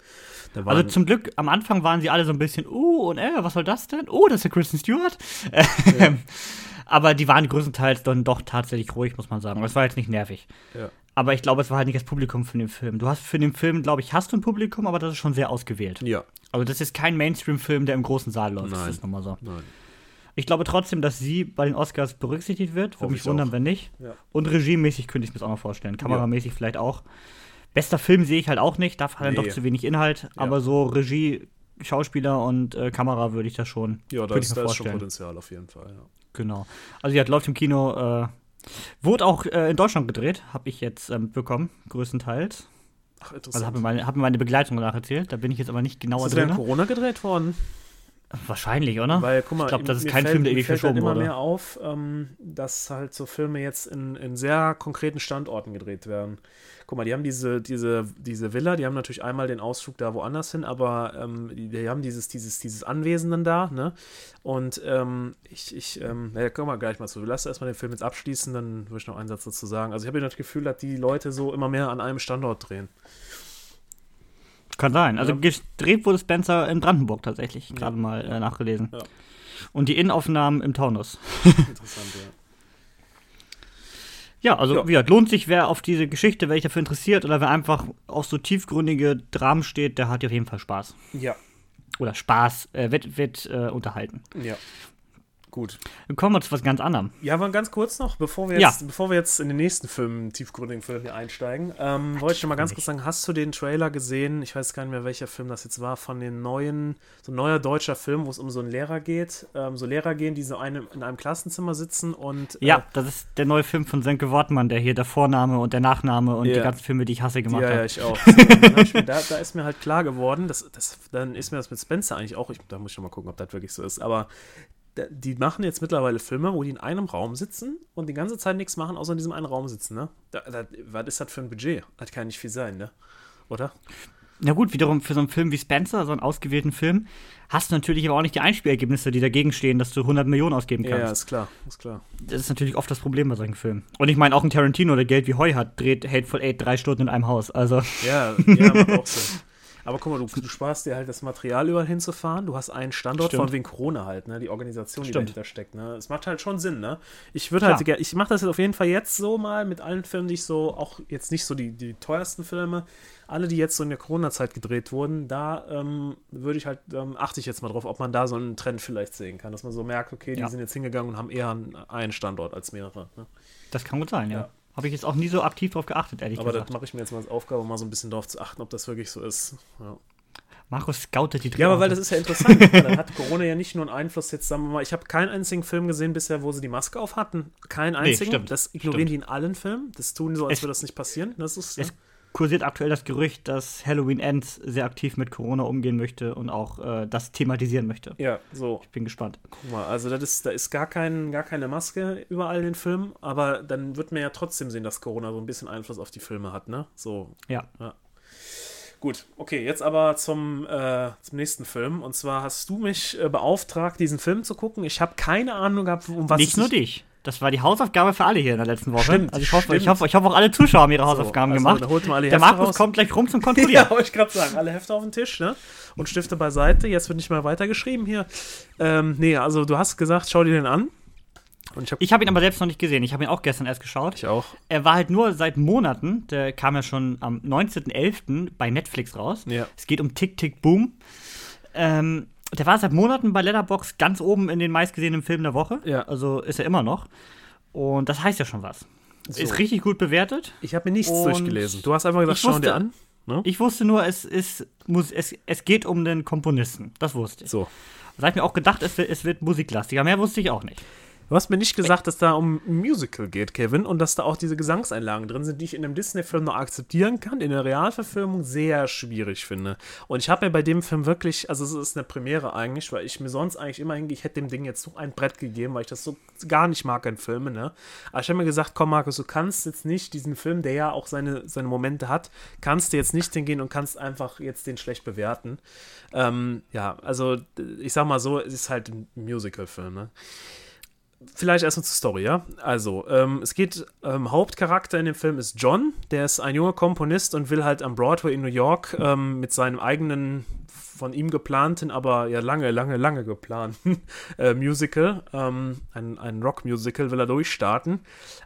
Also zum Glück, am Anfang waren sie alle so ein bisschen, oh, und äh, was soll das denn? Oh, das ist ja Kristen Stewart. Ähm, Aber die waren größtenteils dann doch tatsächlich ruhig, muss man sagen. Es war jetzt nicht nervig. ja. Aber ich glaube, es war halt nicht das Publikum für den Film. Du hast für den Film, glaube ich, hast du ein Publikum, aber das ist schon sehr ausgewählt. ja, Also das ist kein Mainstream-Film, der im großen Saal läuft. Nein. Das ist nochmal so. nein. Ich glaube trotzdem, dass sie bei den Oscars berücksichtigt wird. Würde mich ich wundern, auch. wenn nicht. Ja. Und regiemäßig könnte ich mir das auch noch vorstellen. Kameramäßig vielleicht auch. Bester Film sehe ich halt auch nicht. Dafür hat er Nee. doch zu wenig Inhalt. Aber so Regie, Schauspieler und äh, Kamera würde ich das schon. Ja, da ist, da ist schon. Potenzial auf jeden Fall, ja. Genau. Also ja, läuft im Kino. Äh, wurde auch äh, in Deutschland gedreht, habe ich jetzt ähm, bekommen, größtenteils. Ach, Also interessant. hat mir meine, hat mir meine Begleitung danach erzählt. Da bin ich jetzt aber nicht genauer ist das drin. während Corona gedreht worden? Wahrscheinlich, oder? Weil, guck mal, ich glaube, das ist kein fällt, Film, der ewig halt verschoben immer wurde. mehr auf, ähm, dass halt so Filme jetzt in, in sehr konkreten Standorten gedreht werden. Guck mal, die haben diese, diese, diese Villa, die haben natürlich einmal den Ausflug da woanders hin, aber ähm, die, die haben dieses, dieses, dieses Anwesen dann da, ne? Und ähm, ich, ich, ähm, naja, kommen wir gleich mal zu. Lass erstmal den Film jetzt abschließen, dann würde ich noch einen Satz dazu sagen. Also ich habe das Gefühl, dass die Leute so immer mehr an einem Standort drehen. Kann sein. Also Ja. gedreht wurde Spencer in Brandenburg tatsächlich, gerade mal äh, nachgelesen. Ja. Und die Innenaufnahmen im Taunus. Interessant, ja. Ja, also Ja. wie gesagt, lohnt sich, wer auf diese Geschichte, wer sich dafür interessiert oder wer einfach auf so tiefgründige Dramen steht, der hat auf jeden Fall Spaß. Ja, Oder Spaß, äh, wird, wird äh, unterhalten. ja. Gut. Dann kommen wir zu was ganz anderem. Ja, aber ganz kurz noch, bevor wir Ja. jetzt, bevor wir jetzt in den nächsten Film, tiefgründigen Film hier einsteigen, ähm, wollte ich noch mal ganz kurz sagen, hast du den Trailer gesehen? Ich weiß gar nicht mehr, welcher Film das jetzt war, von den neuen, so ein neuer deutscher Film, wo es um so einen Lehrer geht, ähm, so Lehrer gehen, die so einem, in einem Klassenzimmer sitzen und äh, Ja, das ist der neue Film von Senke Wortmann, der hier der Vorname und der Nachname und Ja. die ganzen Filme, die ich hasse, gemacht Ja, ja, hat. ich auch. Hab ich mir, da, da ist mir halt klar geworden, dass, das, dann ist mir das mit Spencer eigentlich auch, ich, da muss ich noch mal gucken, ob das wirklich so ist, aber die machen jetzt mittlerweile Filme, wo die in einem Raum sitzen und die ganze Zeit nichts machen, außer in diesem einen Raum sitzen, ne? Da, da, was ist das für ein Budget? Das kann nicht viel sein, ne? Oder? Na gut, wiederum für so einen Film wie Spencer, so einen ausgewählten Film, hast du natürlich aber auch nicht die Einspielergebnisse, die dagegen stehen, dass du 100 Millionen ausgeben Ja, kannst. ist klar, ist klar. Das ist natürlich oft das Problem bei solchen Filmen. Und ich meine, auch ein Tarantino, der Geld wie Heu hat, dreht Hateful Eight drei Stunden in einem Haus. Also, Ja, ja, macht auch Sinn. Aber guck mal, du, du sparst dir halt das Material überall hinzufahren. Du hast einen Standort, Stimmt. von wegen Corona halt, ne? Die Organisation, die Stimmt. dahinter steckt, ne? Es macht halt schon Sinn, ne? Ich würde halt, ger- ich mache das jetzt auf jeden Fall jetzt so mal mit allen Filmen, die ich so, auch jetzt nicht so die, die teuersten Filme, alle, die jetzt so in der Corona-Zeit gedreht wurden, da ähm, würde ich halt, ähm, achte ich jetzt mal drauf, ob man da so einen Trend vielleicht sehen kann, dass man so merkt, okay, die Ja. sind jetzt hingegangen und haben eher einen, einen Standort als mehrere. Ne? das kann gut sein, ja. Ja. Habe ich jetzt auch nie so aktiv drauf geachtet, ehrlich Aber das gesagt. mache ich mir jetzt mal als Aufgabe, mal so ein bisschen darauf zu achten, ob das wirklich so ist. Ja. Markus scoutet die Ja, aber weil Drehorte. das ist ja interessant. dann hat Corona ja nicht nur einen Einfluss jetzt, sagen wir mal, ich habe keinen einzigen Film gesehen bisher, wo sie die Maske auf hatten. Keinen einzigen. stimmt. Das ignorieren Stimmt. die in allen Filmen. Das tun die so, als würde das nicht passieren. Das ist, Es kursiert aktuell das Gerücht, dass Halloween Ends sehr aktiv mit Corona umgehen möchte und auch äh, das thematisieren möchte. ja, so. Ich bin gespannt. Guck mal, also das ist, da ist gar, kein, gar keine Maske überall in den Filmen, aber dann wird man ja trotzdem sehen, dass Corona so ein bisschen Einfluss auf die Filme hat, ne? So, Ja. Gut, okay, jetzt aber zum, äh, zum nächsten Film. Und zwar hast du mich äh, beauftragt, diesen Film zu gucken. Ich habe keine Ahnung gehabt, um was Nicht es nur dich. Das war die Hausaufgabe für alle hier in der letzten Woche. Stimmt, also ich hoffe, ich stimmt. hoffe, ich hoffe auch alle Zuschauer haben ihre Hausaufgaben also, gemacht. holt mal alle Der Markus raus. kommt gleich rum zum Ja, Kontrollieren. wollte ich gerade sagen. Alle Hefte auf den Tisch, ne? Und Stifte beiseite. Jetzt wird nicht mehr weitergeschrieben hier. Ähm, nee, also du hast gesagt, schau dir den an. Und ich habe Ich habe ihn aber selbst noch nicht gesehen. Ich habe ihn auch gestern erst geschaut. ich auch. Er war halt nur seit Monaten, der kam ja schon am 19.11. bei Netflix raus. Ja. Es geht um Tick Tick Boom. Ähm, der war seit Monaten bei Letterbox ganz oben in den meistgesehenen Filmen der Woche. Ja. Also ist er immer noch. Und das heißt ja schon was. So. Ist richtig gut bewertet. Ich habe mir nichts Und durchgelesen. Du hast einfach gesagt, schau dir an. Ne? Ich wusste nur, es, ist, muss, es, es geht um den Komponisten. Das wusste ich. So. Da habe ich mir auch gedacht, es es wird musiklastiger. Mehr wusste ich auch nicht. Du hast mir nicht gesagt, dass da um ein Musical geht, Kevin, und dass da auch diese Gesangseinlagen drin sind, die ich in einem Disney-Film noch akzeptieren kann, in der Realverfilmung sehr schwierig finde. Und ich habe mir bei dem Film wirklich, also es ist eine Premiere eigentlich, weil ich mir sonst eigentlich immer hingehe, ich hätte dem Ding jetzt so ein Brett gegeben, weil ich das so gar nicht mag in Filmen, ne? Aber ich habe mir gesagt, komm Markus, du kannst jetzt nicht diesen Film, der ja auch seine, seine Momente hat, kannst du jetzt nicht hingehen und kannst einfach jetzt den schlecht bewerten. Ähm, ja, also ich sag mal so, es ist halt ein Musical-Film, ne? Vielleicht erstmal zur Story, ja. Also, ähm, es geht, ähm, Hauptcharakter in dem Film ist John, der ist ein junger Komponist und will halt am Broadway in New York ähm, mit seinem eigenen von ihm geplanten, aber ja lange, lange, lange geplanten äh, Musical, ähm, ein, ein Rock-Musical will er durchstarten.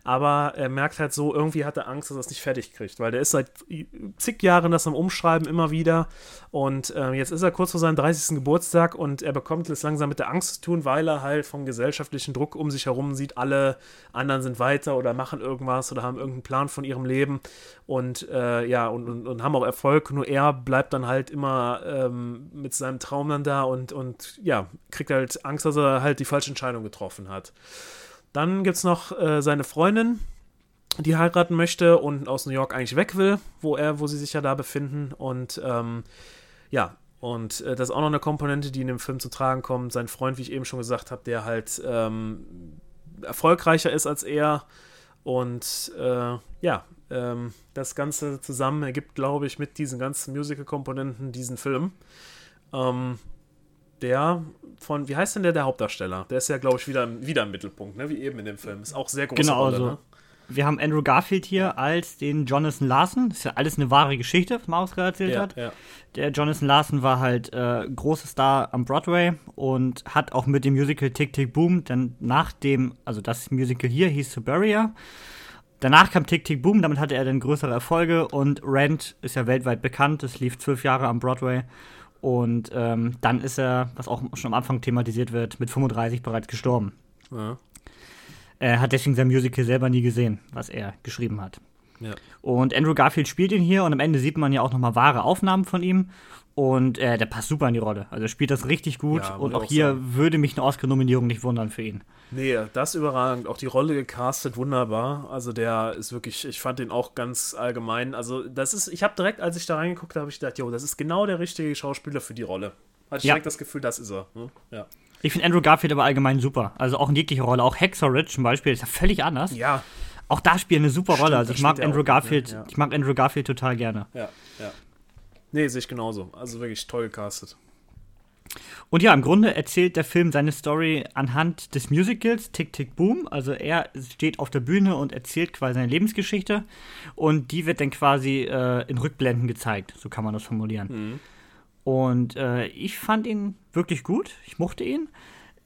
Aber er merkt halt so, irgendwie hat er Angst, dass er es nicht fertig kriegt, weil der ist seit zig Jahren das am Umschreiben immer wieder. Und äh, jetzt ist er kurz vor seinem 30. Geburtstag und er bekommt es langsam mit der Angst zu tun, weil er halt vom gesellschaftlichen Druck um sich herum sieht, alle anderen sind weiter oder machen irgendwas oder haben irgendeinen Plan von ihrem Leben und äh, ja, und, und, und, haben auch Erfolg, nur er bleibt dann halt immer ähm, mit seinem Traum dann da und, und ja, kriegt halt Angst, dass er halt die falsche Entscheidung getroffen hat. Dann gibt es noch äh, seine Freundin, die heiraten möchte und aus New York eigentlich weg will, wo er, wo sie sich ja da befinden. Und ähm, ja, und äh, das ist auch noch eine Komponente, die in dem Film zu tragen kommt. Sein Freund, wie ich eben schon gesagt habe, der halt ähm, erfolgreicher ist als er. Und äh, ja, ähm, das Ganze zusammen ergibt, glaube ich, mit diesen ganzen Musical-Komponenten diesen Film. Ähm, der von, wie heißt denn der, der Hauptdarsteller? Der ist ja, glaube ich, wieder, wieder im Mittelpunkt, ne? wie eben in dem Film. Ist auch sehr groß. Genau, Rolle, also, ne? wir haben Andrew Garfield hier als den Jonathan Larson. Das ist ja alles eine wahre Geschichte, was Maus gerade erzählt ja, hat. Ja. Der Jonathan Larson war halt äh, großer Star am Broadway und hat auch mit dem Musical Tick Tick Boom dann nach dem, also das Musical hier hieß Suburia, Danach kam Tick Tick Boom, damit hatte er dann größere Erfolge und Rent ist ja weltweit bekannt, es lief zwölf Jahre am Broadway und ähm, dann ist er, was auch schon am Anfang thematisiert wird, mit 35 bereits gestorben. Ja. Er hat deswegen sein Musical selber nie gesehen, was er geschrieben hat. Ja. Und Andrew Garfield spielt ihn hier und am Ende sieht man ja auch nochmal wahre Aufnahmen von ihm und äh, der passt super in die Rolle. Also er spielt das richtig gut. Ja, und auch, auch hier sagen. würde mich eine Oscar-Nominierung nicht wundern für ihn. Nee, das überragend. Auch die Rolle gecastet, wunderbar. Also der ist wirklich, ich fand den auch ganz allgemein. Also das ist, ich habe direkt, als ich da reingeguckt habe, ich gedacht, jo, das ist genau der richtige Schauspieler für die Rolle. Hatte ich ja. direkt das Gefühl, das ist er. Hm? Ja. Ich finde Andrew Garfield aber allgemein super. Also auch in jeglicher Rolle. Auch Hexorich zum Beispiel ist ja völlig anders. Ja. Auch da spielt eine super Stimmt, Rolle. Also ich mag Andrew Garfield, gut, ne? ja. ich mag Andrew Garfield total gerne. Ja, ja. Nee, sehe ich genauso. Also wirklich toll gecastet. Und ja, im Grunde erzählt der Film seine Story anhand des Musicals Tick Tick Boom. Also er steht auf der Bühne und erzählt quasi seine Lebensgeschichte und die wird dann quasi äh, in Rückblenden gezeigt, so kann man das formulieren. Mhm. Und äh, ich fand ihn wirklich gut, ich mochte ihn.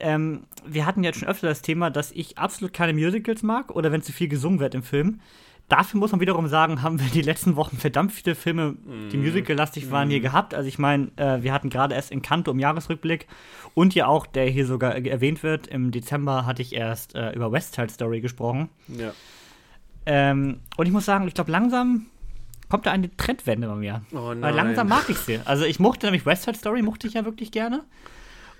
Ähm, wir hatten jetzt schon öfter das Thema, dass ich absolut keine Musicals mag oder wenn zu viel gesungen wird im Film. Dafür muss man wiederum sagen, haben wir die letzten Wochen verdammt viele Filme, die mhm. musical-lastig waren, hier mhm. gehabt. Also ich meine, äh, wir hatten gerade erst Encanto im Jahresrückblick und ja auch, der hier sogar erwähnt wird, im Dezember hatte ich erst äh, über West Side Story gesprochen. Ja. Ähm, und ich muss sagen, ich glaube langsam kommt da eine Trendwende bei mir. Oh nein. Weil langsam mag ich sie. Also ich mochte nämlich West Side Story, mochte ich ja wirklich gerne.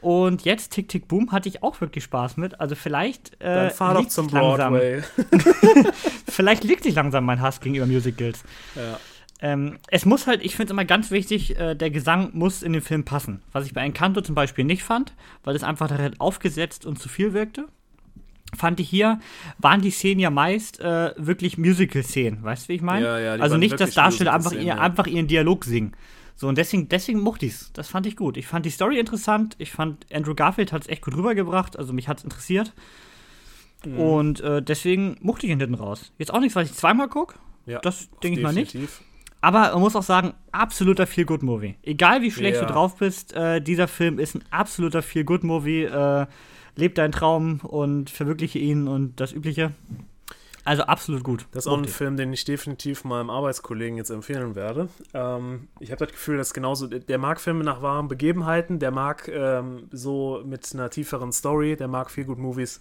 Und jetzt Tick Tick Boom hatte ich auch wirklich Spaß mit. Also vielleicht äh, Dann fahr doch zum Broadway. vielleicht liegt sich langsam mein Hass gegenüber Musicals. Ja. Ähm, es muss halt, ich finde es immer ganz wichtig, äh, der Gesang muss in den Film passen. Was ich bei Encanto zum Beispiel nicht fand, weil es einfach darin aufgesetzt und zu viel wirkte. Fand ich hier, waren die Szenen ja meist äh, wirklich Musical-Szenen, weißt du, wie ich meine? Ja, ja, also nicht, dass Darsteller einfach, ihr, einfach ihren Dialog singen. So, und deswegen, deswegen mochte ich es. Das fand ich gut. Ich fand die Story interessant. Ich fand, Andrew Garfield hat es echt gut rübergebracht. Also mich hat es interessiert. Mhm. Und äh, deswegen mochte ich ihn hinten raus. Jetzt auch nichts, was ich zweimal gucke. Ja, das denke ich mal nicht. Aber man muss auch sagen, absoluter Feel-Good-Movie. Egal wie schlecht ja. du drauf bist, äh, dieser Film ist ein absoluter Feel-Good-Movie. Äh, leb deinen Traum und verwirkliche ihn und das Übliche. Also absolut gut. Das ist auch ein Film, den ich definitiv meinem Arbeitskollegen jetzt empfehlen werde. Ähm, ich habe das Gefühl, dass genauso, der mag Filme nach wahren Begebenheiten, der mag ähm, so mit einer tieferen Story, der mag viel gut Movies.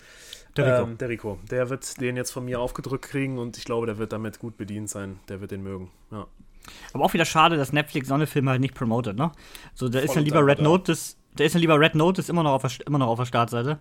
Der Rico. Ähm, der Rico. Der wird den jetzt von mir aufgedrückt kriegen und ich glaube, der wird damit gut bedient sein. Der wird den mögen. Ja. Aber auch wieder schade, dass Netflix so eine Filme halt nicht promotet, ne? So, da ist ja lieber Red Notice, da ist ja lieber Red Notice immer noch auf der, immer noch auf der Startseite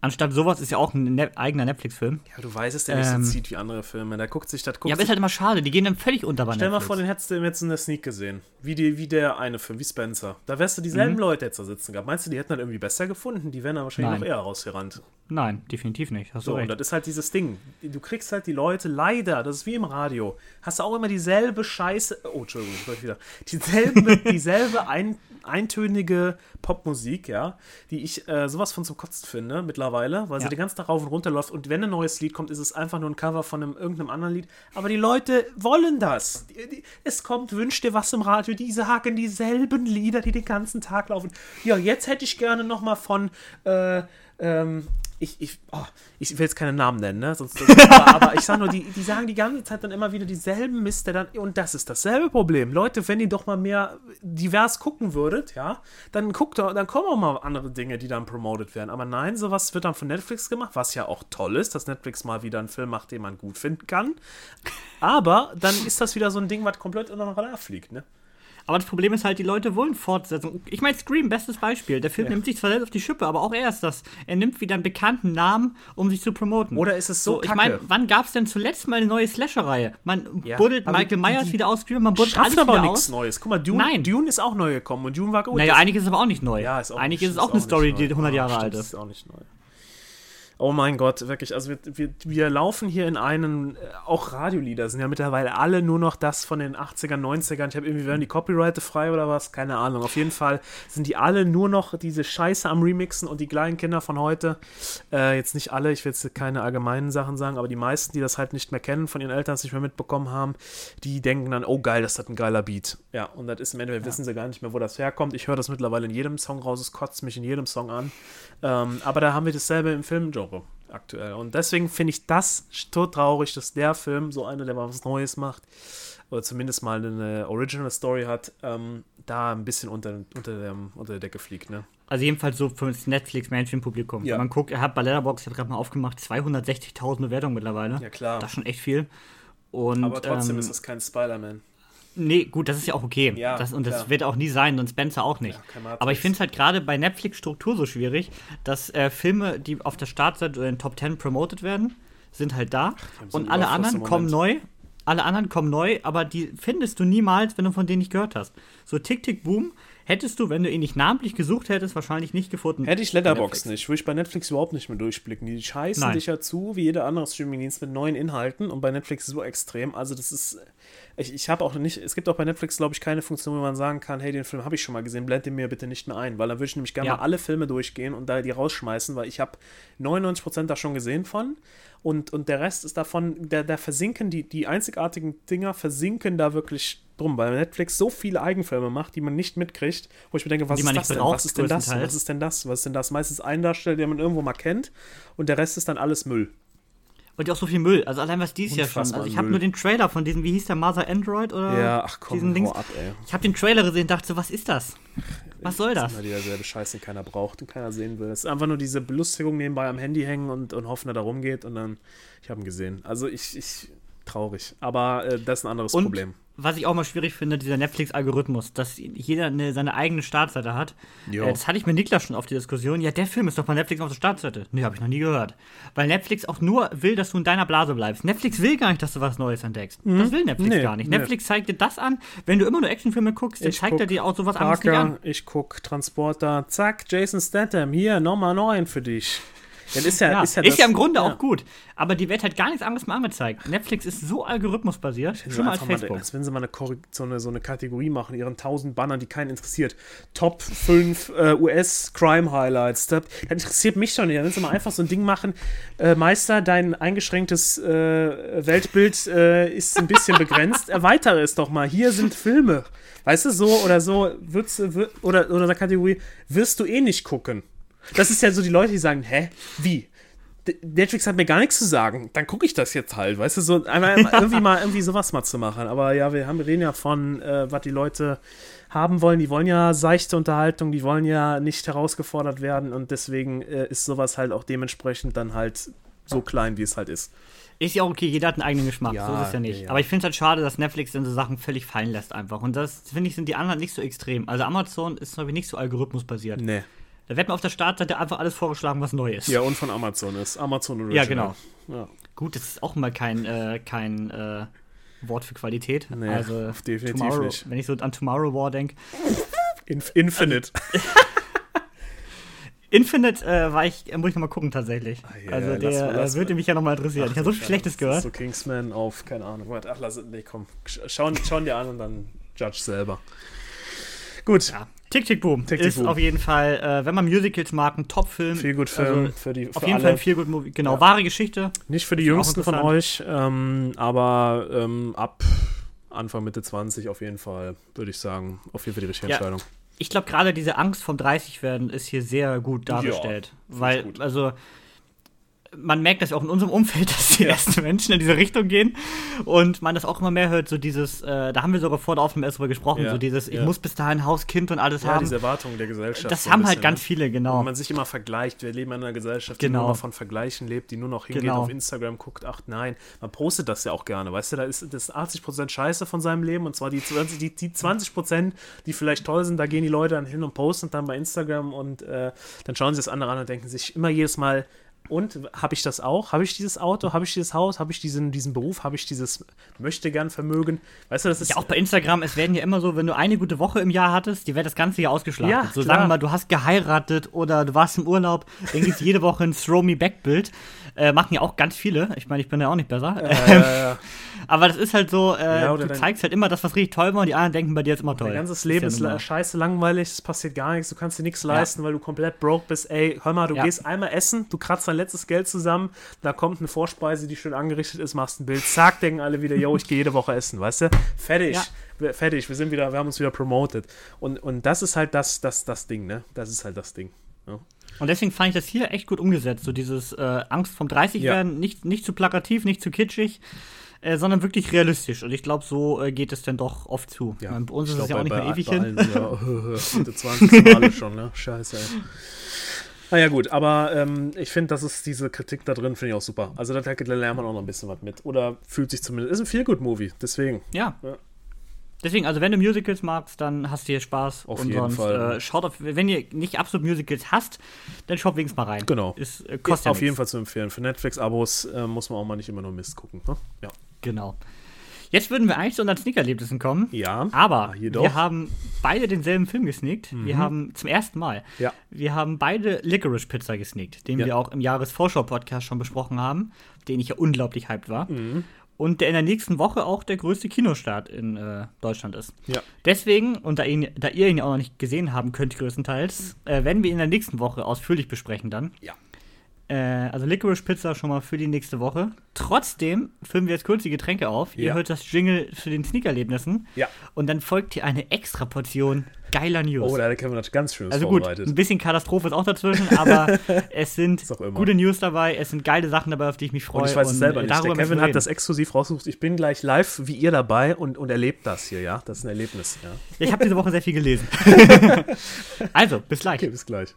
Anstatt sowas ist ja auch ein ne eigener Netflix-Film. Ja, du weißt es, der nicht Ähm. so zieht wie andere Filme. Da guckt sich, das guckt Ja, aber ist halt immer schade, die gehen dann völlig unter bei Stell mal Netflix. vor, den hättest du jetzt in der Sneak gesehen. Wie, die, wie der eine Film, wie Spencer. Da wärst du dieselben Mhm. Leute jetzt da sitzen gehabt. Meinst du, die hätten dann irgendwie besser gefunden? Die wären dann wahrscheinlich Nein. noch eher rausgerannt. Nein, definitiv nicht. Hast So, und das ist halt dieses Ding. Du kriegst halt die Leute, leider, das ist wie im Radio, hast du auch immer dieselbe Scheiße. Oh, Entschuldigung, ich wollte wieder. Dieselbe, dieselbe ein, eintönige Popmusik, ja, die ich äh, sowas von zum Kotzen finde mittlerweile, weil sie Ja. den ganzen Tag rauf und runter läuft und wenn ein neues Lied kommt, ist es einfach nur ein Cover von einem, irgendeinem anderen Lied. Aber die Leute wollen das. Die, die, es kommt, wünsch dir was im Radio, die sagen dieselben Lieder, die den ganzen Tag laufen. Ja, jetzt hätte ich gerne noch mal von äh, ähm, ich, ich, oh, ich will jetzt keine Namen nennen, ne? Sonst, aber, aber ich sag nur, die, die sagen die ganze Zeit dann immer wieder dieselben Mist, der dann, und das ist dasselbe Problem. Leute, wenn ihr doch mal mehr divers gucken würdet, ja, dann guckt doch, dann kommen auch mal andere Dinge, die dann promoted werden. Aber nein, sowas wird dann von Netflix gemacht, was ja auch toll ist, dass Netflix mal wieder einen Film macht, den man gut finden kann. Aber dann ist das wieder so ein Ding, was komplett unter den Radar fliegt, ne? Aber das Problem ist halt, die Leute wollen Fortsetzung. Ich meine, Scream, bestes Beispiel. Der Film Ja. nimmt sich zwar selbst auf die Schippe, aber auch er ist das. Er nimmt wieder einen bekannten Namen, um sich zu promoten. Oder ist es so ich kacke? meine, wann gab es denn zuletzt mal eine neue Slasher-Reihe? Man Ja, buddelt Michael Myers wieder aus, Scream, man buddelt alles aber wieder nichts aus. Neues. Guck mal, Dune, Nein. Dune ist auch neu gekommen und Dune war gut. Naja, Das- einiges ist aber auch nicht neu. Ja, ist auch Einiges ist auch eine Story, neu. die 100 Jahre Ah, alt ist. Ist auch nicht neu. Oh mein Gott, wirklich. Also wir, wir, wir laufen hier in einen, äh, auch Radiolieder sind ja mittlerweile alle nur noch das von den 80ern, 90ern. Ich habe irgendwie, werden die Copyrighte frei oder was? Keine Ahnung. Auf jeden Fall sind die alle nur noch diese Scheiße am Remixen und die kleinen Kinder von heute, äh, jetzt nicht alle, ich will jetzt keine allgemeinen Sachen sagen, aber die meisten, die das halt nicht mehr kennen, von ihren Eltern es nicht mehr mitbekommen haben, die denken dann, oh geil, das hat ein geiler Beat. Ja, und das ist im Endeffekt, wissen sie gar nicht mehr, wo das herkommt. Ich höre das mittlerweile in jedem Song raus, es kotzt mich in jedem Song an. Ähm, aber da haben wir dasselbe im Filmgenre aktuell. Und deswegen finde ich das tot traurig, dass der Film, so einer, der mal was Neues macht, oder zumindest mal eine Original Story hat, ähm, da ein bisschen unter, unter, dem, unter der Decke fliegt. Ne? Also jedenfalls so für das Netflix-Mainstream-Publikum. Ja. Wenn man guckt, er hat bei Letterboxd, ich gerade mal aufgemacht, 260.000 Bewertungen mittlerweile. Ja, klar. Das ist schon echt viel. Und, Aber trotzdem ähm, ist es kein Spider-Man. Nee, gut, das ist ja auch okay. Ja, das, und das klar. wird auch nie sein und Spencer auch nicht. Ja. Aber ich finde es halt gerade bei Netflix-Struktur so schwierig, dass äh, Filme, die auf der Startseite oder in den Top 10 promoted werden, sind halt da. so und alle anderen kommen neu. Alle anderen kommen neu, aber die findest du niemals, wenn du von denen nicht gehört hast. So Tick, Tick, Boom hättest du, wenn du ihn nicht namentlich gesucht hättest, wahrscheinlich nicht gefunden. Hätte ich Letterboxd Netflix. nicht, würde ich bei Netflix überhaupt nicht mehr durchblicken. Die scheißen Nein. dich ja zu, wie jeder andere Streamingdienst mit neuen Inhalten und bei Netflix so extrem. Also das ist, ich, ich habe auch nicht, es gibt auch bei Netflix, glaube ich, keine Funktion, wo man sagen kann, hey, den Film habe ich schon mal gesehen, blend den mir bitte nicht mehr ein, weil dann würde ich nämlich gerne Ja. mal alle Filme durchgehen und da die rausschmeißen, weil ich habe 99% da schon gesehen von und, und der Rest ist davon, da, da versinken die, die einzigartigen Dinger versinken da wirklich drum, weil Netflix so viele Eigenfilme macht, die man nicht mitkriegt, wo ich mir denke, was ist das denn? Was ist denn das? Was ist denn das? Was ist denn das? Meistens ein Darsteller, den man irgendwo mal kennt und der Rest ist dann alles Müll. Und auch so viel Müll. Also allein was dies Jahr schon. Also ich habe nur den Trailer von diesem, wie hieß der, Mother Android oder diesen Dings. ab, ey. Ich habe den Trailer gesehen und dachte so, was ist das? Was soll das? Immer dieselbe Scheiße, den keiner braucht und keiner sehen will. Es ist einfach nur diese Belustigung nebenbei am Handy hängen und, und hoffen, dass er rumgeht und dann, ich habe ihn gesehen. Also ich, ich, traurig. Aber äh, das ist ein anderes Und Problem. Was ich auch mal schwierig finde, dieser Netflix-Algorithmus, dass jeder eine, seine eigene Startseite hat. Jo. Äh, das hatte ich mit Niklas schon auf die Diskussion. Ja, der Film ist doch bei Netflix auf der Startseite. Nee, habe ich noch nie gehört. Weil Netflix auch nur will, dass du in deiner Blase bleibst. Netflix will gar nicht, dass du was Neues entdeckst. Das will Netflix Mhm. Nee, gar nicht. nee. Netflix zeigt dir das an. Wenn du immer nur Actionfilme guckst, dann Ich zeigt er guck dir auch sowas anderes nicht Parker, an. ich guck Transporter, zack, Jason Statham, hier, nochmal neun für dich. Dann ist ja, Ja, ist ja, ist ja im Grunde ja. auch gut. Aber die wird halt gar nichts anderes mehr angezeigt. Netflix ist so algorithmusbasiert, sie schlimmer als einfach mal, Facebook. als wenn sie mal eine, so, eine, so eine Kategorie machen, ihren 1000 Bannern, die keinen interessiert. Top 5 äh, US-Crime-Highlights. Das, das interessiert mich schon nicht. Wenn sie mal einfach so ein Ding machen, äh, Meister, dein eingeschränktes äh, Weltbild äh, ist ein bisschen begrenzt. Erweitere es doch mal. Hier sind Filme. Weißt du, so oder so, würdest, oder, oder der Kategorie, wirst du eh nicht gucken. Das ist ja so die Leute, die sagen, hä, wie? Netflix hat mir gar nichts zu sagen, dann gucke ich das jetzt halt, weißt du, so einmal, einmal irgendwie mal irgendwie sowas mal zu machen. Aber ja, wir haben wir reden ja von, äh, was die Leute haben wollen. Die wollen ja seichte Unterhaltung, die wollen ja nicht herausgefordert werden und deswegen äh, ist sowas halt auch dementsprechend dann halt so klein, wie es halt ist. Ist ja auch okay, jeder hat einen eigenen Geschmack, Ja, so ist es ja nicht. ja, ja. Aber ich finde es halt schade, dass Netflix dann so Sachen völlig fallen lässt einfach. Und das, finde ich, sind die anderen nicht so extrem. Also Amazon ist, glaube ich, nicht so algorithmusbasiert. Nee. Da wird mir auf der Startseite einfach alles vorgeschlagen, was neu ist. Ja, und von Amazon ist. Amazon Original. Ja, genau. Ja. Gut, das ist auch mal kein, äh, kein äh, Wort für Qualität. Nee, also definitiv Tomorrow, nicht. Wenn ich so an Tomorrow War denke. Inf Infinite. Infinite äh, war ich, äh, muss ich nochmal gucken tatsächlich. Ah, ja, also der mal, äh, würde mal. mich ja nochmal interessieren. ich habe so viel Schlechtes Das gehört. so Kingsman auf, keine Ahnung. Ach, lass es, nee, komm. Sch- Schauen, schauen dir an und dann judge selber. Gut. Ja. Tick, Tick, Boom Tick, Tick, ist Boom. auf jeden Fall, äh, wenn man Musicals mag, ein Top-Film. Viel gut Film Also, für die Auf für jeden alle. Fall ein viel gut Movie. Genau, Ja. wahre Geschichte. Nicht für die Jüngsten von euch, ähm, aber ähm, ab Anfang Mitte 20 auf jeden Fall, würde ich sagen, auf jeden Fall die richtige Ja. Entscheidung. Ich glaube, gerade diese Angst vom 30 werden ist hier sehr gut dargestellt. find weil, gut. also, man merkt das ja auch in unserem Umfeld, dass die ersten Menschen in diese Richtung gehen und man das auch immer mehr hört, so dieses, äh, da haben wir sogar vor der Aufnahme erst drüber gesprochen, Ja, so dieses, ich ja. muss bis dahin Haus, Kind und alles Ja, haben. diese Erwartungen der Gesellschaft. Das so haben halt bisschen, ganz ne? viele, genau. Wenn man sich immer vergleicht, wir leben in einer Gesellschaft, die Genau. nur noch von Vergleichen lebt, die nur noch hingeht, Genau. auf Instagram guckt, ach nein, man postet das ja auch gerne, weißt du, da ist das ist 80% Scheiße von seinem Leben und zwar die 20%, die, die 20%, die vielleicht toll sind, da gehen die Leute dann hin und posten dann bei Instagram und äh, dann schauen sie das andere an und denken sich immer jedes Mal, und habe ich das auch? Habe ich dieses Auto? Habe ich dieses Haus? Habe ich diesen, diesen Beruf? Habe ich dieses möchte gern Vermögen? Weißt du, das ist Ja, auch bei Instagram, es werden ja immer so, wenn du eine gute Woche im Jahr hattest, die wird das ganze Jahr ausgeschlachtet. Ja, so klar. sagen wir mal, du hast geheiratet oder du warst im Urlaub, dann gibt es jede Woche ein Throw Me Back Bild. Äh, machen ja auch ganz viele. Ich meine, ich bin ja auch nicht besser. äh, Aber das ist halt so, äh, Ja, du zeigst halt immer das, was richtig toll war und die anderen denken bei dir ist immer toll. Dein ganzes Leben ja ist la- mal- scheiße langweilig, es passiert gar nichts, du kannst dir nichts leisten, weil du komplett broke bist. Ey, hör mal, du Ja. gehst einmal essen, du kratzt dein letztes Geld zusammen, da kommt eine Vorspeise, die schön angerichtet ist, machst ein Bild, zack, denken alle wieder, yo, ich gehe jede Woche essen, weißt du? Fertig. Ja. Fertig, wir sind wieder, wir haben uns wieder promoted. Und, und das ist halt das, das, das Ding, ne? Das ist halt das Ding. Ja. Und deswegen fand ich das hier echt gut umgesetzt. So dieses äh, Angst vom 30 Ja. werden, nicht, nicht zu plakativ, nicht zu kitschig, äh, sondern wirklich realistisch. Und ich glaube, so äh, geht es dann doch oft zu. Meine, bei uns ist es ja auch bei- nicht mehr bei- ewig bei hin. allen, Ja, Mitte 20 sind alle schon, ne? Scheiße, ey. Naja, gut, aber ähm, ich finde, das ist diese Kritik da drin, finde ich auch super. Also, da da lernt man auch noch ein bisschen was mit. Oder fühlt sich zumindest. Ist ein Feel-Good-Movie, deswegen. Ja. Ja. Deswegen, also wenn du Musicals magst, dann hast du hier Spaß. Auf und jeden sonst, Fall. Äh, schaut auf, wenn ihr nicht absolut Musicals hasst, dann schaut wenigstens mal rein. Genau. Ist, äh, kostet ja Auf jeden. Fall zu empfehlen. Für Netflix-Abos äh, muss man auch mal nicht immer nur Mist gucken. Ne? Ja. Genau. Jetzt würden wir eigentlich zu unseren Sneakerlebnissen kommen. Ja. Aber Ah, jedoch. wir haben beide denselben Film gesneakt. Wir Mhm. haben zum ersten Mal. Ja. Wir haben beide Licorice Pizza gesneakt, den Ja. wir auch im Jahresvorschau-Podcast schon besprochen haben, den ich ja unglaublich hyped war. Mhm. Und der in der nächsten Woche auch der größte Kinostart in äh, Deutschland ist. Ja. Deswegen, und da, ihn, da ihr ihn ja auch noch nicht gesehen haben könnt, größtenteils, äh, werden wir ihn in der nächsten Woche ausführlich besprechen dann. Ja. Äh, also Licorice Pizza schon mal für die nächste Woche. Trotzdem füllen wir jetzt kurz die Getränke auf. Ihr Ja. hört das Jingle für den Sneakerlebnissen. Ja. Und dann folgt hier eine extra Portion geiler News. Oh, da der Kevin das ganz schönes also gut, ein bisschen Katastrophe ist auch dazwischen, aber es sind gute News dabei, es sind geile Sachen dabei, auf die ich mich freue. und ich weiß es selber äh, nicht. Der Kevin wir hat das exklusiv rausgesucht. Ich bin gleich live wie ihr dabei und, und erlebt das hier, ja. Das ist ein Erlebnis, ja. Ich habe diese Woche sehr viel gelesen. also, bis gleich. Okay, bis gleich.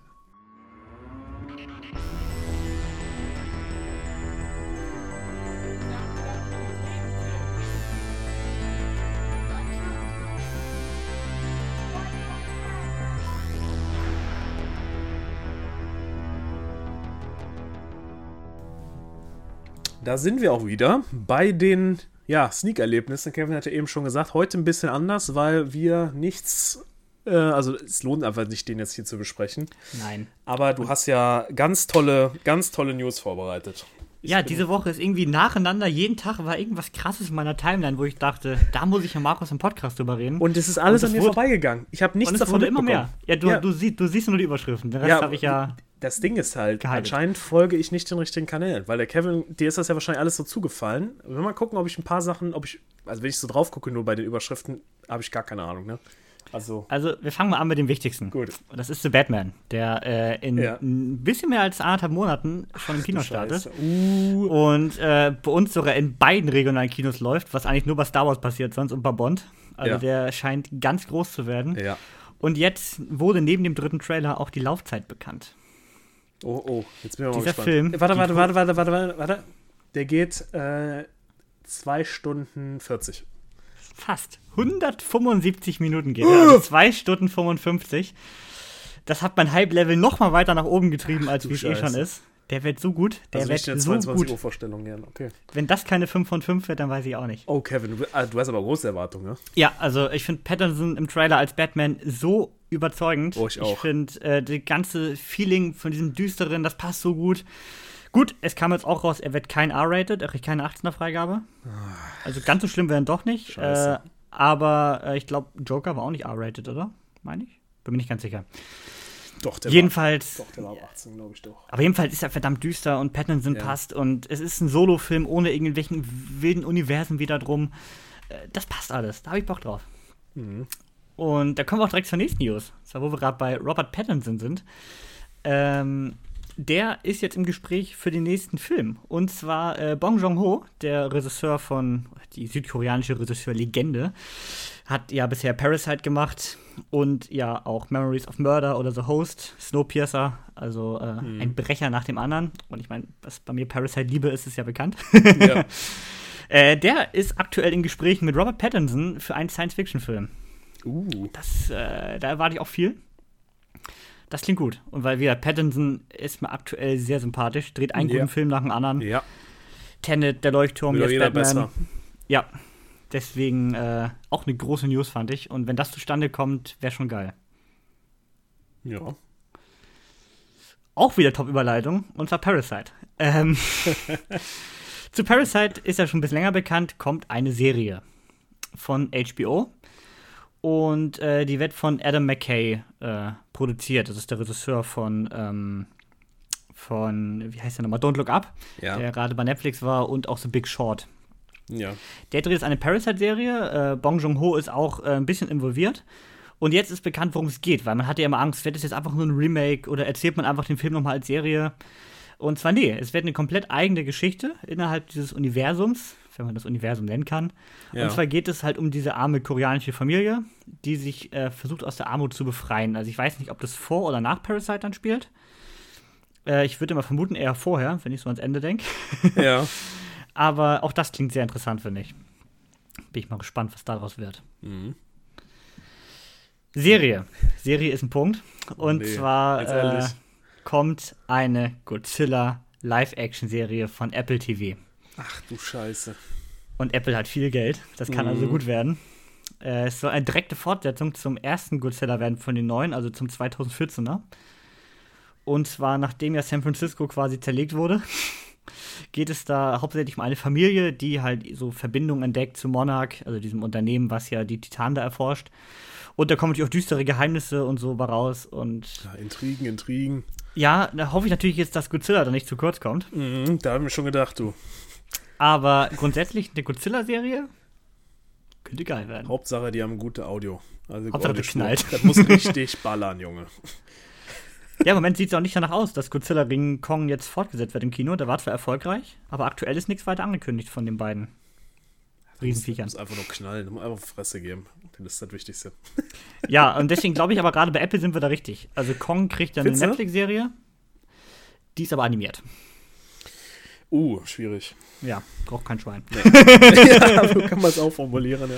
Da sind wir auch wieder bei den ja, Sneak-Erlebnissen. Kevin hatte eben schon gesagt, heute ein bisschen anders, weil wir nichts, äh, also es lohnt einfach nicht, den jetzt hier zu besprechen. Nein. Aber du hast ja ganz tolle, ganz tolle News vorbereitet. Ja, diese Woche ist irgendwie nacheinander, jeden Tag war irgendwas krasses in meiner Timeline, wo ich dachte, da muss ich ja Markus im Podcast drüber reden. Und es ist alles Und an mir wurde- vorbeigegangen. Ich habe nichts Und es davon wurde immer mehr. Ja, du, Ja. Du, sie, du siehst nur die Überschriften. Den Rest Ja, habe ich ja. Das Ding ist halt, Gehighlightet. anscheinend folge ich nicht den richtigen Kanälen, weil der Kevin, dir ist das ja wahrscheinlich alles so zugefallen. Wir mal gucken, ob ich ein paar Sachen, ob ich, also wenn ich so drauf gucke, nur bei den Überschriften, habe ich gar keine Ahnung, ne? Also, Also, wir fangen mal an mit dem Wichtigsten. Gut. Und das ist The Batman, der äh, in Ja. ein bisschen mehr als anderthalb Monaten schon im Kino startet. Uh, Und äh, bei uns sogar in beiden regionalen Kinos läuft, was eigentlich nur bei Star Wars passiert, sonst und bei Bond. Also Ja. der scheint ganz groß zu werden. ja. Und jetzt wurde neben dem dritten Trailer auch die Laufzeit bekannt. Oh, oh, jetzt bin ich mal Dieser gespannt. Film, Warte, warte, warte, warte, warte, warte, warte. Der geht äh, 2 Stunden 40. Fast. 175 Minuten geht er. Also 2 Stunden 55. Das hat mein Hype-Level noch mal weiter nach oben getrieben, als du wie es eh schon ist. Der wird so gut. Der Also wird so 22 gut. Uhr Vorstellung gern. Okay. Wenn das keine 5 von 5 wird, dann weiß ich auch nicht. Oh, Kevin, du, ah, du hast aber große Erwartungen, ne? Ja, also ich finde Patterson im Trailer als Batman so überzeugend. Oh, ich auch. Ich finde äh, das ganze Feeling von diesem Düsteren, das passt so gut. Gut, es kam jetzt auch raus, er wird kein R-rated, er kriegt keine 18er Freigabe. Also ganz so schlimm wäre er doch nicht. Ah. Scheiße. Äh, aber äh, ich glaube, Joker war auch nicht R-rated, oder? Meine ich? Bin mir nicht ganz sicher. Doch, der Jedenfalls, war, doch, der war ab 18, glaube ich doch. aber jedenfalls ist er verdammt düster und Pattinson Ja. passt und es ist ein Solo-Film ohne irgendwelchen wilden Universen wieder drum. Äh, Das passt alles, da habe ich Bock drauf. Mhm. Und da kommen wir auch direkt zur nächsten News. Zwar, wo wir gerade bei Robert Pattinson sind. Ähm, der ist jetzt im Gespräch für den nächsten Film. Und zwar äh, Bong Joon-ho, der Regisseur von, die südkoreanische Regisseur-Legende, hat ja bisher Parasite gemacht und ja auch Memories of Murder oder The Host, Snowpiercer, also äh, ein Brecher nach dem anderen. Und ich meine, was bei mir Parasite liebe, ist, ist ja bekannt. Ja. äh, der ist aktuell in Gesprächen mit Robert Pattinson für einen Science-Fiction-Film. Uh. Das, äh, da erwarte ich auch viel. Das klingt gut. Und weil wir Pattinson ist mir aktuell sehr sympathisch, dreht einen Ja. guten Film nach dem anderen. Ja, Tenet, der Leuchtturm, wieder jetzt Batman. besser. Ja. Deswegen äh, auch eine große News, fand ich. Und wenn das zustande kommt, wäre schon geil. Ja. Auch wieder Top-Überleitung, und zwar Parasite. Ähm, zu Parasite ist ja schon ein bisschen länger bekannt, kommt eine Serie von HBO. Und äh, die wird von Adam McKay äh, produziert. Das ist der Regisseur von, ähm, von, wie heißt der nochmal, Don't Look Up, Ja. der gerade bei Netflix war und auch The Big Short. Ja. Der dreht jetzt eine Parasite-Serie. Äh, Bong Joon-ho ist auch äh, ein bisschen involviert. Und jetzt ist bekannt, worum es geht, weil man hatte ja immer Angst, wird es jetzt einfach nur ein Remake oder erzählt man einfach den Film nochmal als Serie? Und zwar nee, es wird eine komplett eigene Geschichte innerhalb dieses Universums, wenn man das Universum nennen kann. Ja. Und zwar geht es halt um diese arme koreanische Familie, die sich äh, versucht aus der Armut zu befreien. Also ich weiß nicht, ob das vor oder nach Parasite dann spielt. Äh, ich würde mal vermuten eher vorher, wenn ich so ans Ende denke. ja. Aber auch das klingt sehr interessant, finde ich. Bin ich mal gespannt, was daraus wird. Mhm. Serie. Serie ist ein Punkt. Und Nee, zwar äh, kommt eine Godzilla Live-Action-Serie von Apple TV. Ach du Scheiße. Und Apple hat viel Geld. Das kann also Mhm. gut werden. Äh, es soll eine direkte Fortsetzung zum ersten Godzilla werden von den neuen, also zum 2014er. Und zwar nachdem ja San Francisco quasi zerlegt wurde, geht es da hauptsächlich um eine Familie, die halt so Verbindungen entdeckt zu Monarch, also diesem Unternehmen, was ja die Titanen da erforscht. Und da kommen natürlich auch düstere Geheimnisse und so raus. Und Ja, Intrigen, Intrigen. ja, da hoffe ich natürlich jetzt, dass Godzilla da nicht zu kurz kommt. Mhm, da haben wir schon gedacht, du. Aber grundsätzlich eine Godzilla-Serie könnte geil werden. Hauptsache, die haben gute Audio. Also Hauptsache, das Audiospur. knallt. Das muss richtig ballern, Junge. Ja, im Moment sieht es auch nicht danach aus, dass Godzilla gegen Kong jetzt fortgesetzt wird im Kino. Der war zwar erfolgreich, aber aktuell ist nichts weiter angekündigt von den beiden Riesenviechern. Muss einfach nur knallen, muss einfach Fresse geben. Das ist das Wichtigste. Ja, und deswegen glaube ich aber gerade bei Apple sind wir da richtig. Also Kong kriegt dann eine? Netflix-Serie, die ist aber animiert. Uh, schwierig. Ja, braucht kein Schwein. ja, so kann man es auch formulieren, ja.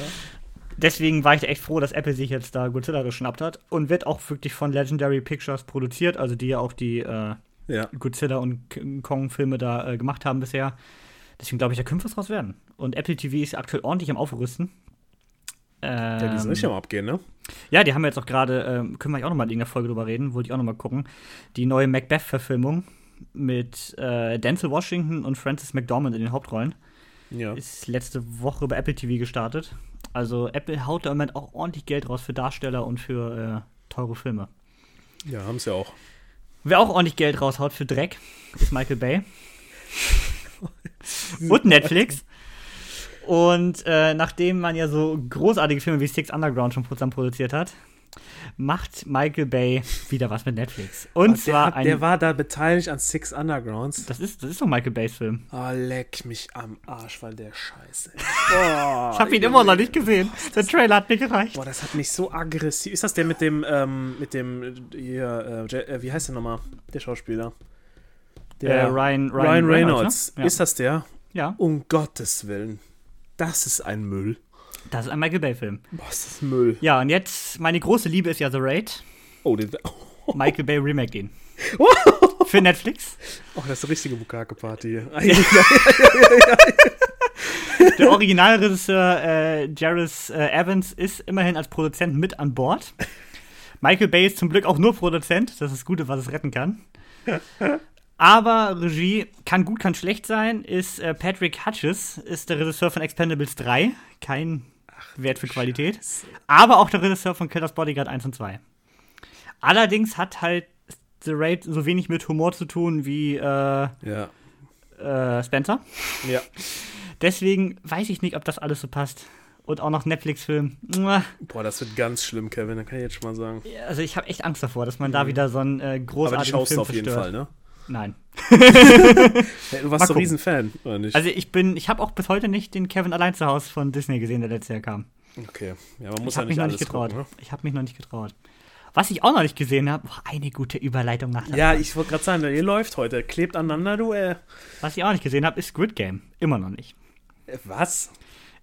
Deswegen war ich echt froh, dass Apple sich jetzt da Godzilla geschnappt hat und wird auch wirklich von Legendary Pictures produziert, also die ja auch die äh, Ja. Godzilla und Kong-Filme da äh, gemacht haben bisher. Deswegen glaube ich, da könnte was draus werden. Und Apple TV ist aktuell ordentlich am Aufrüsten. Ja, die sind Ähm, richtig am Abgehen, ne? Ja, die haben jetzt auch gerade, ähm, können wir eigentlich auch nochmal in der Folge drüber reden, wollte ich auch nochmal gucken. Die neue Macbeth-Verfilmung mit äh, Denzel Washington und Francis McDormand in den Hauptrollen Ja. ist letzte Woche bei Apple TV gestartet. Also Apple haut da im Moment auch ordentlich Geld raus für Darsteller und für äh, teure Filme. Ja, haben sie ja auch. Wer auch ordentlich Geld raushaut für Dreck, ist Michael Bay. und Netflix. Und äh, nachdem man ja so großartige Filme wie Six Underground schon produziert hat, macht Michael Bay wieder was mit Netflix. Und der, zwar hat, ein. der war da beteiligt an Six Undergrounds. das, ist, das ist doch Michael Bays Film. Oh, leck mich am Arsch, weil der Scheiße. Boah, Ich habe ihn immer noch nicht gesehen. Der Trailer hat mir gereicht. Boah, das hat mich so aggressiv. Ist das der mit dem, ähm, mit dem, hier, äh, Ja- äh, wie heißt der nochmal? Der Schauspieler. Äh, Ryan, Ryan, Ryan Reynolds. ne? Ist das der? ja. ja, Um Gottes Willen. Das ist ein Müll. Das ist ein Michael Bay Film. Boah, ist das Müll. Ja, und jetzt, meine große Liebe ist ja The Raid. Oh, den, Michael Bay remake ihn. Für Netflix. Oh, das ist eine richtige Bukake-Party. Der Originalregisseur äh, Jairus äh, Evans ist immerhin als Produzent mit an Bord. Michael Bay ist zum Glück auch nur Produzent. Das ist das Gute, was es retten kann. Aber Regie kann gut, kann schlecht sein. Ist äh, Patrick Hutches, ist der Regisseur von Expendables 3. Kein Wert für Qualität. Aber auch der Regisseur von Killers Bodyguard 1 und 2. Allerdings hat halt The Raid so wenig mit Humor zu tun wie äh, ja. äh, Spencer. Ja. Deswegen weiß ich nicht, ob das alles so passt. Und auch noch Netflix-Film. Boah, das wird ganz schlimm, Kevin, das kann ich jetzt schon mal sagen. Also ich habe echt Angst davor, dass man da wieder so einen äh, Aber die großartigen schaust Film du auf jeden zerstört. Fall, ne? Nein. Du warst doch gucken. Riesenfan, oder nicht? Also ich bin, ich habe auch bis heute nicht den Kevin allein zu Hause von Disney gesehen, der letztes Jahr kam. okay. Ja, man muss ich ja habe mich nicht noch alles nicht getraut. gucken, ne? Ich habe mich noch nicht getraut. Was ich auch noch nicht gesehen habe, eine gute Überleitung nach der Ja, ich wollte gerade sagen, ihr läuft heute. Klebt aneinander, du, äh. Was ich auch nicht gesehen habe, ist Squid Game. Immer noch nicht. Äh, Was?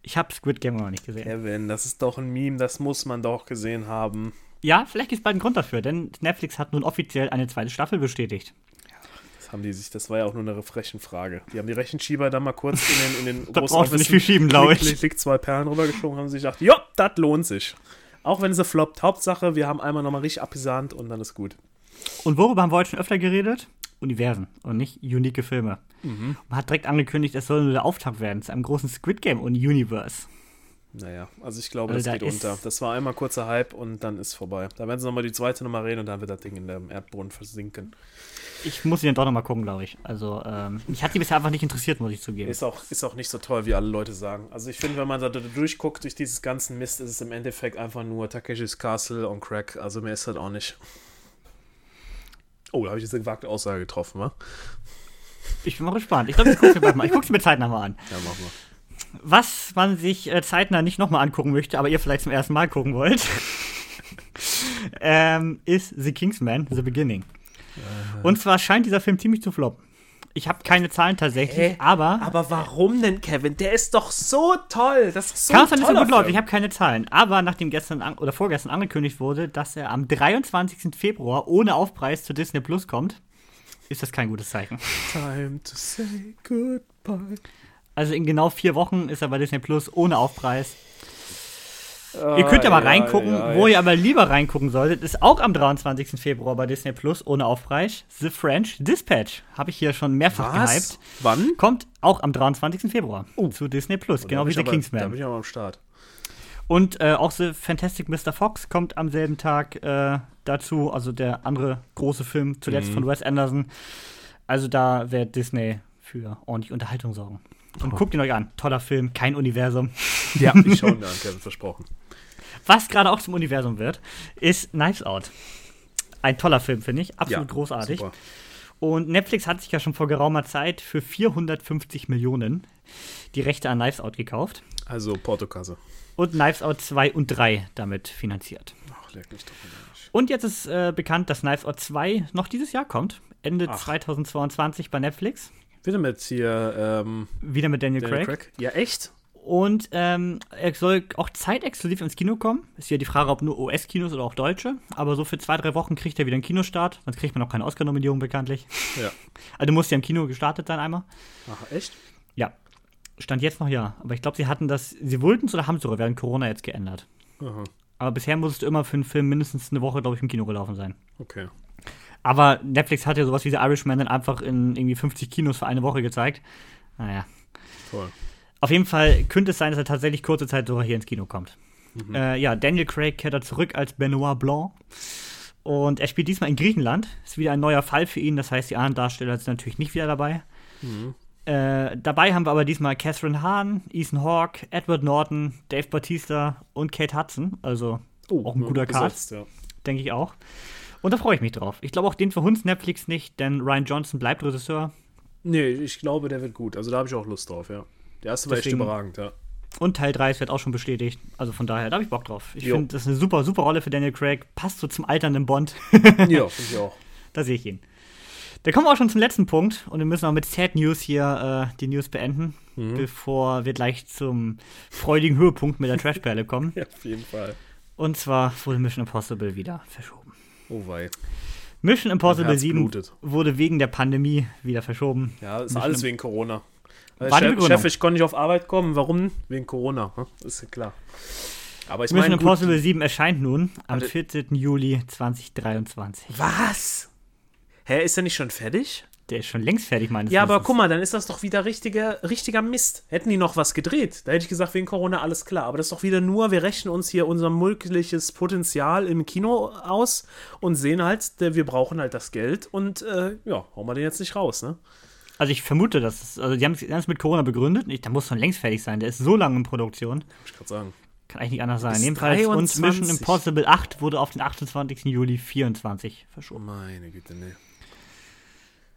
Ich habe Squid Game noch nicht gesehen. Kevin, das ist doch ein Meme, das muss man doch gesehen haben. Ja, vielleicht ist bald ein Grund dafür, denn Netflix hat nun offiziell eine zweite Staffel bestätigt. Haben die sich, das war ja auch nur eine Rechenfrage. Die haben die Rechenschieber da mal kurz in den, in den Da brauchst du nicht viel schieben, glaub ich. Klick, klick, zwei Perlen rübergeschoben, haben sich gedacht, ja, das lohnt sich. Auch wenn sie floppt. Hauptsache, wir haben einmal nochmal richtig abgesahnt und dann ist gut. Und worüber haben wir heute schon öfter geredet? Universen und nicht unique Filme. Mhm. Man hat direkt angekündigt, es soll nur der Auftakt werden zu einem großen Squid Game und Universe. Naja, also ich glaube, Also das da geht unter. Das war einmal kurzer Hype und dann ist vorbei. Da werden sie nochmal die zweite Nummer reden und dann wird das Ding in dem Erdboden versinken. Ich muss sie dann doch nochmal gucken, glaube ich. Also, ähm, mich hat die bisher einfach nicht interessiert, muss ich zugeben. Ist auch, ist auch nicht so toll, wie alle Leute sagen. Also ich finde, wenn man da durchguckt, durch dieses ganzen Mist, ist es im Endeffekt einfach nur Takeshis Castle on Crack. Also mehr ist das auch nicht. Oh, da habe ich jetzt eine gewagte Aussage getroffen, wa? Ich bin mal gespannt. Ich glaube, ich gucke sie bald mal. Ich gucke sie mir zeitnah mal an. Ja, machen wir. Was man sich äh, zeitnah nicht nochmal angucken möchte, aber ihr vielleicht zum ersten Mal gucken wollt, ähm, ist The Kingsman, The Beginning. Und zwar scheint dieser Film ziemlich zu floppen. Ich habe keine Zahlen tatsächlich, Hä? aber Aber warum denn, Kevin? Der ist doch so toll. Das ist so es nicht so gut. Film. Ich habe keine Zahlen. Aber nachdem gestern an, oder vorgestern angekündigt wurde, dass er am 23. Februar ohne Aufpreis zu Disney Plus kommt, ist das kein gutes Zeichen. Time to say goodbye. Also in genau vier Wochen ist er bei Disney Plus ohne Aufpreis. Ihr könnt ja mal reingucken. Wo ihr aber lieber reingucken solltet, ist auch am 23. Februar bei Disney Plus ohne Aufpreis. The French Dispatch. Habe ich hier schon mehrfach Was? gehypt. Wann? Kommt auch am 23. Februar zu Disney Plus, genau Da bin wie The aber- Da bin Kingsman. ich aber am Start. Und äh, auch The Fantastic Mr. Fox kommt am selben Tag äh, dazu. Also der andere große Film, zuletzt Mhm. von Wes Anderson. Also da wird Disney für ordentlich Unterhaltung sorgen. Oh. Und guckt ihn euch an. Toller Film, kein Universum. Ja, ich schaue mir an, Kevin, versprochen. Was gerade auch zum Universum wird, ist Knives Out. Ein toller Film, finde ich. Absolut Ja, großartig. Super. Und Netflix hat sich ja schon vor geraumer Zeit für 450 Millionen die Rechte an Knives Out gekauft. Also Portokasse. Und Knives Out 2 und 3 damit finanziert. Ach, leck mich doch nicht. Und jetzt ist äh, bekannt, dass Knives Out 2 noch dieses Jahr kommt. Ende Ach. 2022 bei Netflix. Wieder mit hier, ähm, Wieder mit Daniel, Daniel Craig. Craig. Ja, echt? Und ähm, er soll auch zeitexklusiv ins Kino kommen. Ist ja die Frage, ob nur US-Kinos oder auch deutsche. Aber so für zwei, drei Wochen kriegt er wieder einen Kinostart. Sonst kriegt man auch keine Oscar-Nominierung bekanntlich. Ja. Also du musst ja im Kino gestartet sein einmal. Ach, echt? Ja. Stand jetzt noch ja. Aber ich glaube, sie hatten das, sie wollten es oder haben es sogar während Corona jetzt geändert. Aha, Aber bisher musstest du immer für einen Film mindestens eine Woche, glaube ich, im Kino gelaufen sein. okay. Aber Netflix hat ja sowas wie The Irishman dann einfach in irgendwie 50 Kinos für eine Woche gezeigt. Naja. Toll. Auf jeden Fall könnte es sein, dass er tatsächlich kurze Zeit sogar hier ins Kino kommt. Äh, ja, Daniel Craig kehrt da zurück als Benoit Blanc. Und er spielt diesmal in Griechenland. Ist wieder ein neuer Fall für ihn. Das heißt, die anderen Darsteller sind natürlich nicht wieder dabei. Äh, dabei haben wir aber diesmal Catherine Hahn, Ethan Hawke, Edward Norton, Dave Bautista und Kate Hudson. Also auch ein guter Cast, Ja. denke ich auch. Und da freue ich mich drauf. Ich glaube auch den verhunzt Netflix nicht, denn Ryan Johnson bleibt Regisseur. Nee, ich glaube, der wird gut. Also da habe ich auch Lust drauf, ja. Der erste war echt überragend, ja. Und Teil 3 wird auch schon bestätigt. Also von daher, da habe ich Bock drauf. Ich finde, das ist eine super, super Rolle für Daniel Craig. Passt so zum alternden Bond. ja, finde ich auch. da sehe ich ihn. Da kommen wir auch schon zum letzten Punkt und wir müssen auch mit Sad News hier äh, die News beenden, Mhm. bevor wir gleich zum freudigen Höhepunkt mit der Trashperle kommen. Ja, auf jeden Fall. Und zwar wurde Mission Impossible wieder verschoben. Oh wei. Mission Impossible Herz 7 blutet. wurde wegen der Pandemie wieder verschoben. Ja, ist Mission alles wegen Corona. Die Chef? Chef, ich konnte nicht auf Arbeit kommen. Warum? Wegen Corona. hm? Ist ja klar. Aber ich Mission meine, Impossible 7 erscheint nun am Warte. 14. Juli 2023. Was? Hä, ist er nicht schon fertig? Der ist schon längst fertig, meines Ja, aber Wissens. guck mal, dann ist das doch wieder richtiger, richtiger Mist. Hätten die noch was gedreht, da hätte ich gesagt, wegen Corona alles klar. Aber das ist doch wieder nur, wir rechnen uns hier unser mögliches Potenzial im Kino aus und sehen halt, wir brauchen halt das Geld und äh, ja, hauen wir den jetzt nicht raus, ne? Also ich vermute, dass es, also die haben es mit Corona begründet. Ich, der muss schon längst fertig sein. Der ist so lange in Produktion. Muss ich gerade sagen. Kann eigentlich nicht anders sein. Jedenfalls. Und 23. Mission Impossible 8 wurde auf den 28. Juli 24 Oh verschoben. meine Güte, ne.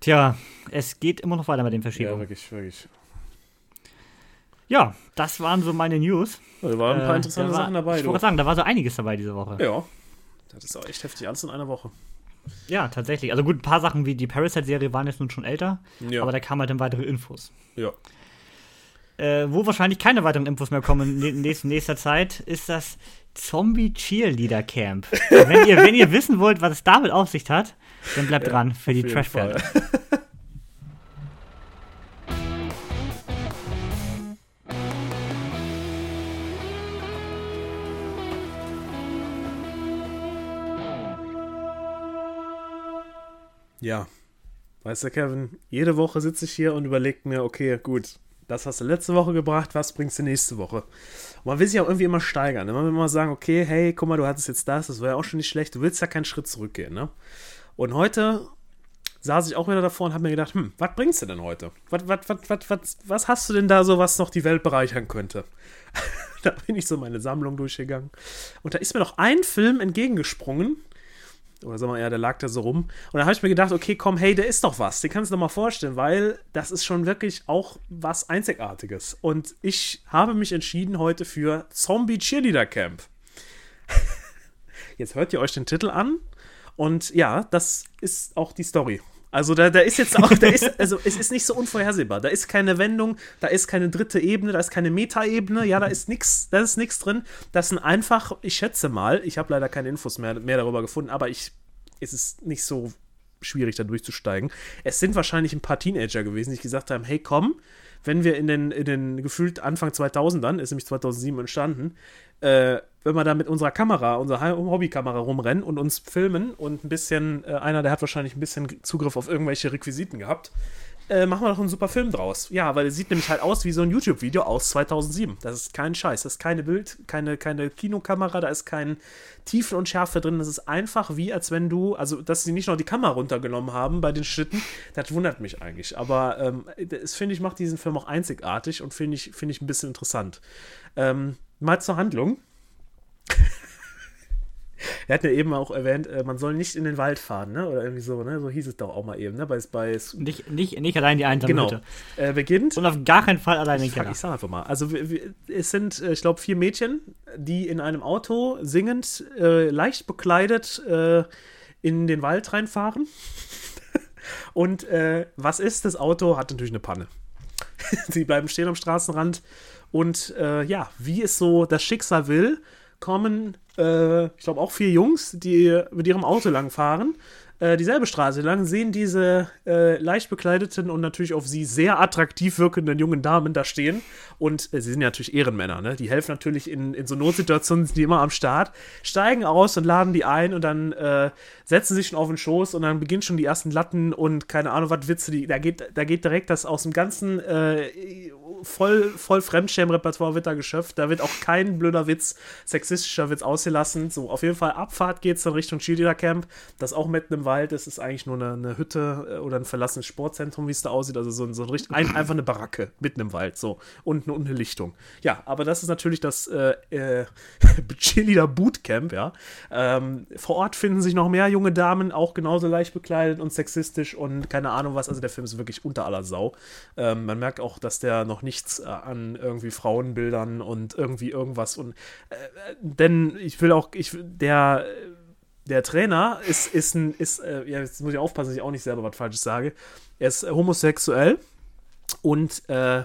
Tja, es geht immer noch weiter mit den Ja, Verschiebungen. wirklich, wirklich. Ja, das waren so meine News. Da waren ein paar Äh, interessante da war, Sachen dabei. Ich wollte sagen, da war so einiges dabei diese Woche. Ja. Das ist auch echt heftig, alles in einer Woche. Ja, tatsächlich. Also gut, ein paar Sachen wie die Parasite-Serie waren jetzt nun schon älter, Ja. aber da kamen halt dann weitere Infos. ja. Äh, wo wahrscheinlich keine weiteren Infos mehr kommen in nächster, nächster Zeit, ist das Zombie Cheerleader Camp. wenn, ihr, wenn ihr wissen wollt, was es damit auf sich hat, dann bleibt dran für die Auf Ja, weißt du, Kevin, jede Woche sitze ich hier und überlege mir, okay, gut, das hast du letzte Woche gebracht, was bringst du nächste Woche? Und man will sich auch irgendwie immer steigern. Ne? Man will immer sagen, okay, hey, guck mal, du hattest jetzt das, das war ja auch schon nicht schlecht, du willst ja keinen Schritt zurückgehen. Ne? Und heute saß ich auch wieder davor und habe mir gedacht, hm, was bringst du denn heute? Was, was, was, was, was, was hast du denn da so, was noch die Welt bereichern könnte? da bin ich so meine Sammlung durchgegangen. Und da ist mir noch ein Film entgegengesprungen, oder sagen wir eher, der lag da so rum. Und da habe ich mir gedacht, okay, komm, hey, der ist doch was. Den kannst du dir mal vorstellen, weil das ist schon wirklich auch was Einzigartiges. Und ich habe mich entschieden heute für Zombie Cheerleader Camp. Jetzt hört ihr euch den Titel an. Und ja, das ist auch die Story. Also da, da ist jetzt auch, da ist, also es ist nicht so unvorhersehbar. Da ist keine Wendung, da ist keine dritte Ebene, da ist keine Metaebene, ja, da ist nichts, da ist nichts drin. Das sind einfach, ich schätze mal, ich habe leider keine Infos mehr, mehr darüber gefunden, aber ich, es ist nicht so schwierig, da durchzusteigen. Es sind wahrscheinlich ein paar Teenager gewesen, die gesagt haben, hey, komm, wenn wir in den, in den gefühlt Anfang 2000ern, ist nämlich 2007 entstanden, äh, wenn wir da mit unserer Kamera, unserer Hobbykamera rumrennen und uns filmen und ein bisschen, äh, einer, der hat wahrscheinlich ein bisschen Zugriff auf irgendwelche Requisiten gehabt, äh, machen wir doch einen super Film draus. Ja, weil es sieht nämlich halt aus wie so ein YouTube-Video aus 2007. Das ist kein Scheiß. Das ist keine Bild, keine, keine Kinokamera, da ist kein Tiefen und Schärfe drin. Das ist einfach wie, als wenn du, also, dass sie nicht noch die Kamera runtergenommen haben bei den Schritten, das wundert mich eigentlich. Aber ähm, das finde ich, macht diesen Film auch einzigartig und finde ich, finde ich ein bisschen interessant. Ähm, mal zur Handlung. Er hat ja eben auch erwähnt, äh, man soll nicht in den Wald fahren, ne? Oder irgendwie so, ne? So hieß es doch auch mal eben, ne? Bei, bei Nicht, nicht, nicht allein die einsame genau. Hütte. Äh, beginnt. Und auf gar keinen Fall allein den Keller. ich sag einfach mal. Also wir, wir, es sind, äh, ich glaube, vier Mädchen, die in einem Auto singend, äh, leicht bekleidet äh, in den Wald reinfahren. Und äh, was ist? Das Auto hat natürlich eine Panne. Sie bleiben stehen am Straßenrand. Und ja, wie es so das Schicksal will, kommen, äh, ich glaube, auch vier Jungs, die mit ihrem Auto langfahren, äh, dieselbe Straße lang, sehen diese äh, leicht bekleideten und natürlich auf sie sehr attraktiv wirkenden jungen Damen da stehen. Und äh, sie sind ja natürlich Ehrenmänner, ne? Die helfen natürlich in, in so Notsituationen, sind die immer am Start, steigen aus und laden die ein und dann äh, setzen sich schon auf den Schoß und dann beginnen schon die ersten Latten und keine Ahnung, was Witze, die, da geht, da geht direkt das aus dem ganzen äh, voll, voll Fremdschämen-Repertoire wird da geschöpft. Da wird auch kein blöder Witz, sexistischer Witz ausgelassen. So, auf jeden Fall Abfahrt geht es dann Richtung Cheerleader Camp. Das auch mitten Wald ist, ist eigentlich nur eine, eine Hütte äh, oder ein verlassenes Sportzentrum, wie es da aussieht. Also so, ein- so ein, richtig- ein, einfach eine Baracke mitten im Wald. So. Und, eine- und eine Lichtung. Ja, aber das ist natürlich das äh, äh, Cheerleader Bootcamp, ja. Ähm, vor Ort finden sich noch mehr junge Damen, auch genauso leicht bekleidet und sexistisch und keine Ahnung was. Also der Film ist wirklich unter aller Sau. Ähm, man merkt auch, dass der noch nichts äh, an irgendwie Frauenbildern und irgendwie irgendwas und äh, äh, denn ich will auch, ich der der Trainer ist, ist ein, ist, äh, ja, jetzt muss ich aufpassen, dass ich auch nicht selber was Falsches sage. Er ist äh, homosexuell und äh,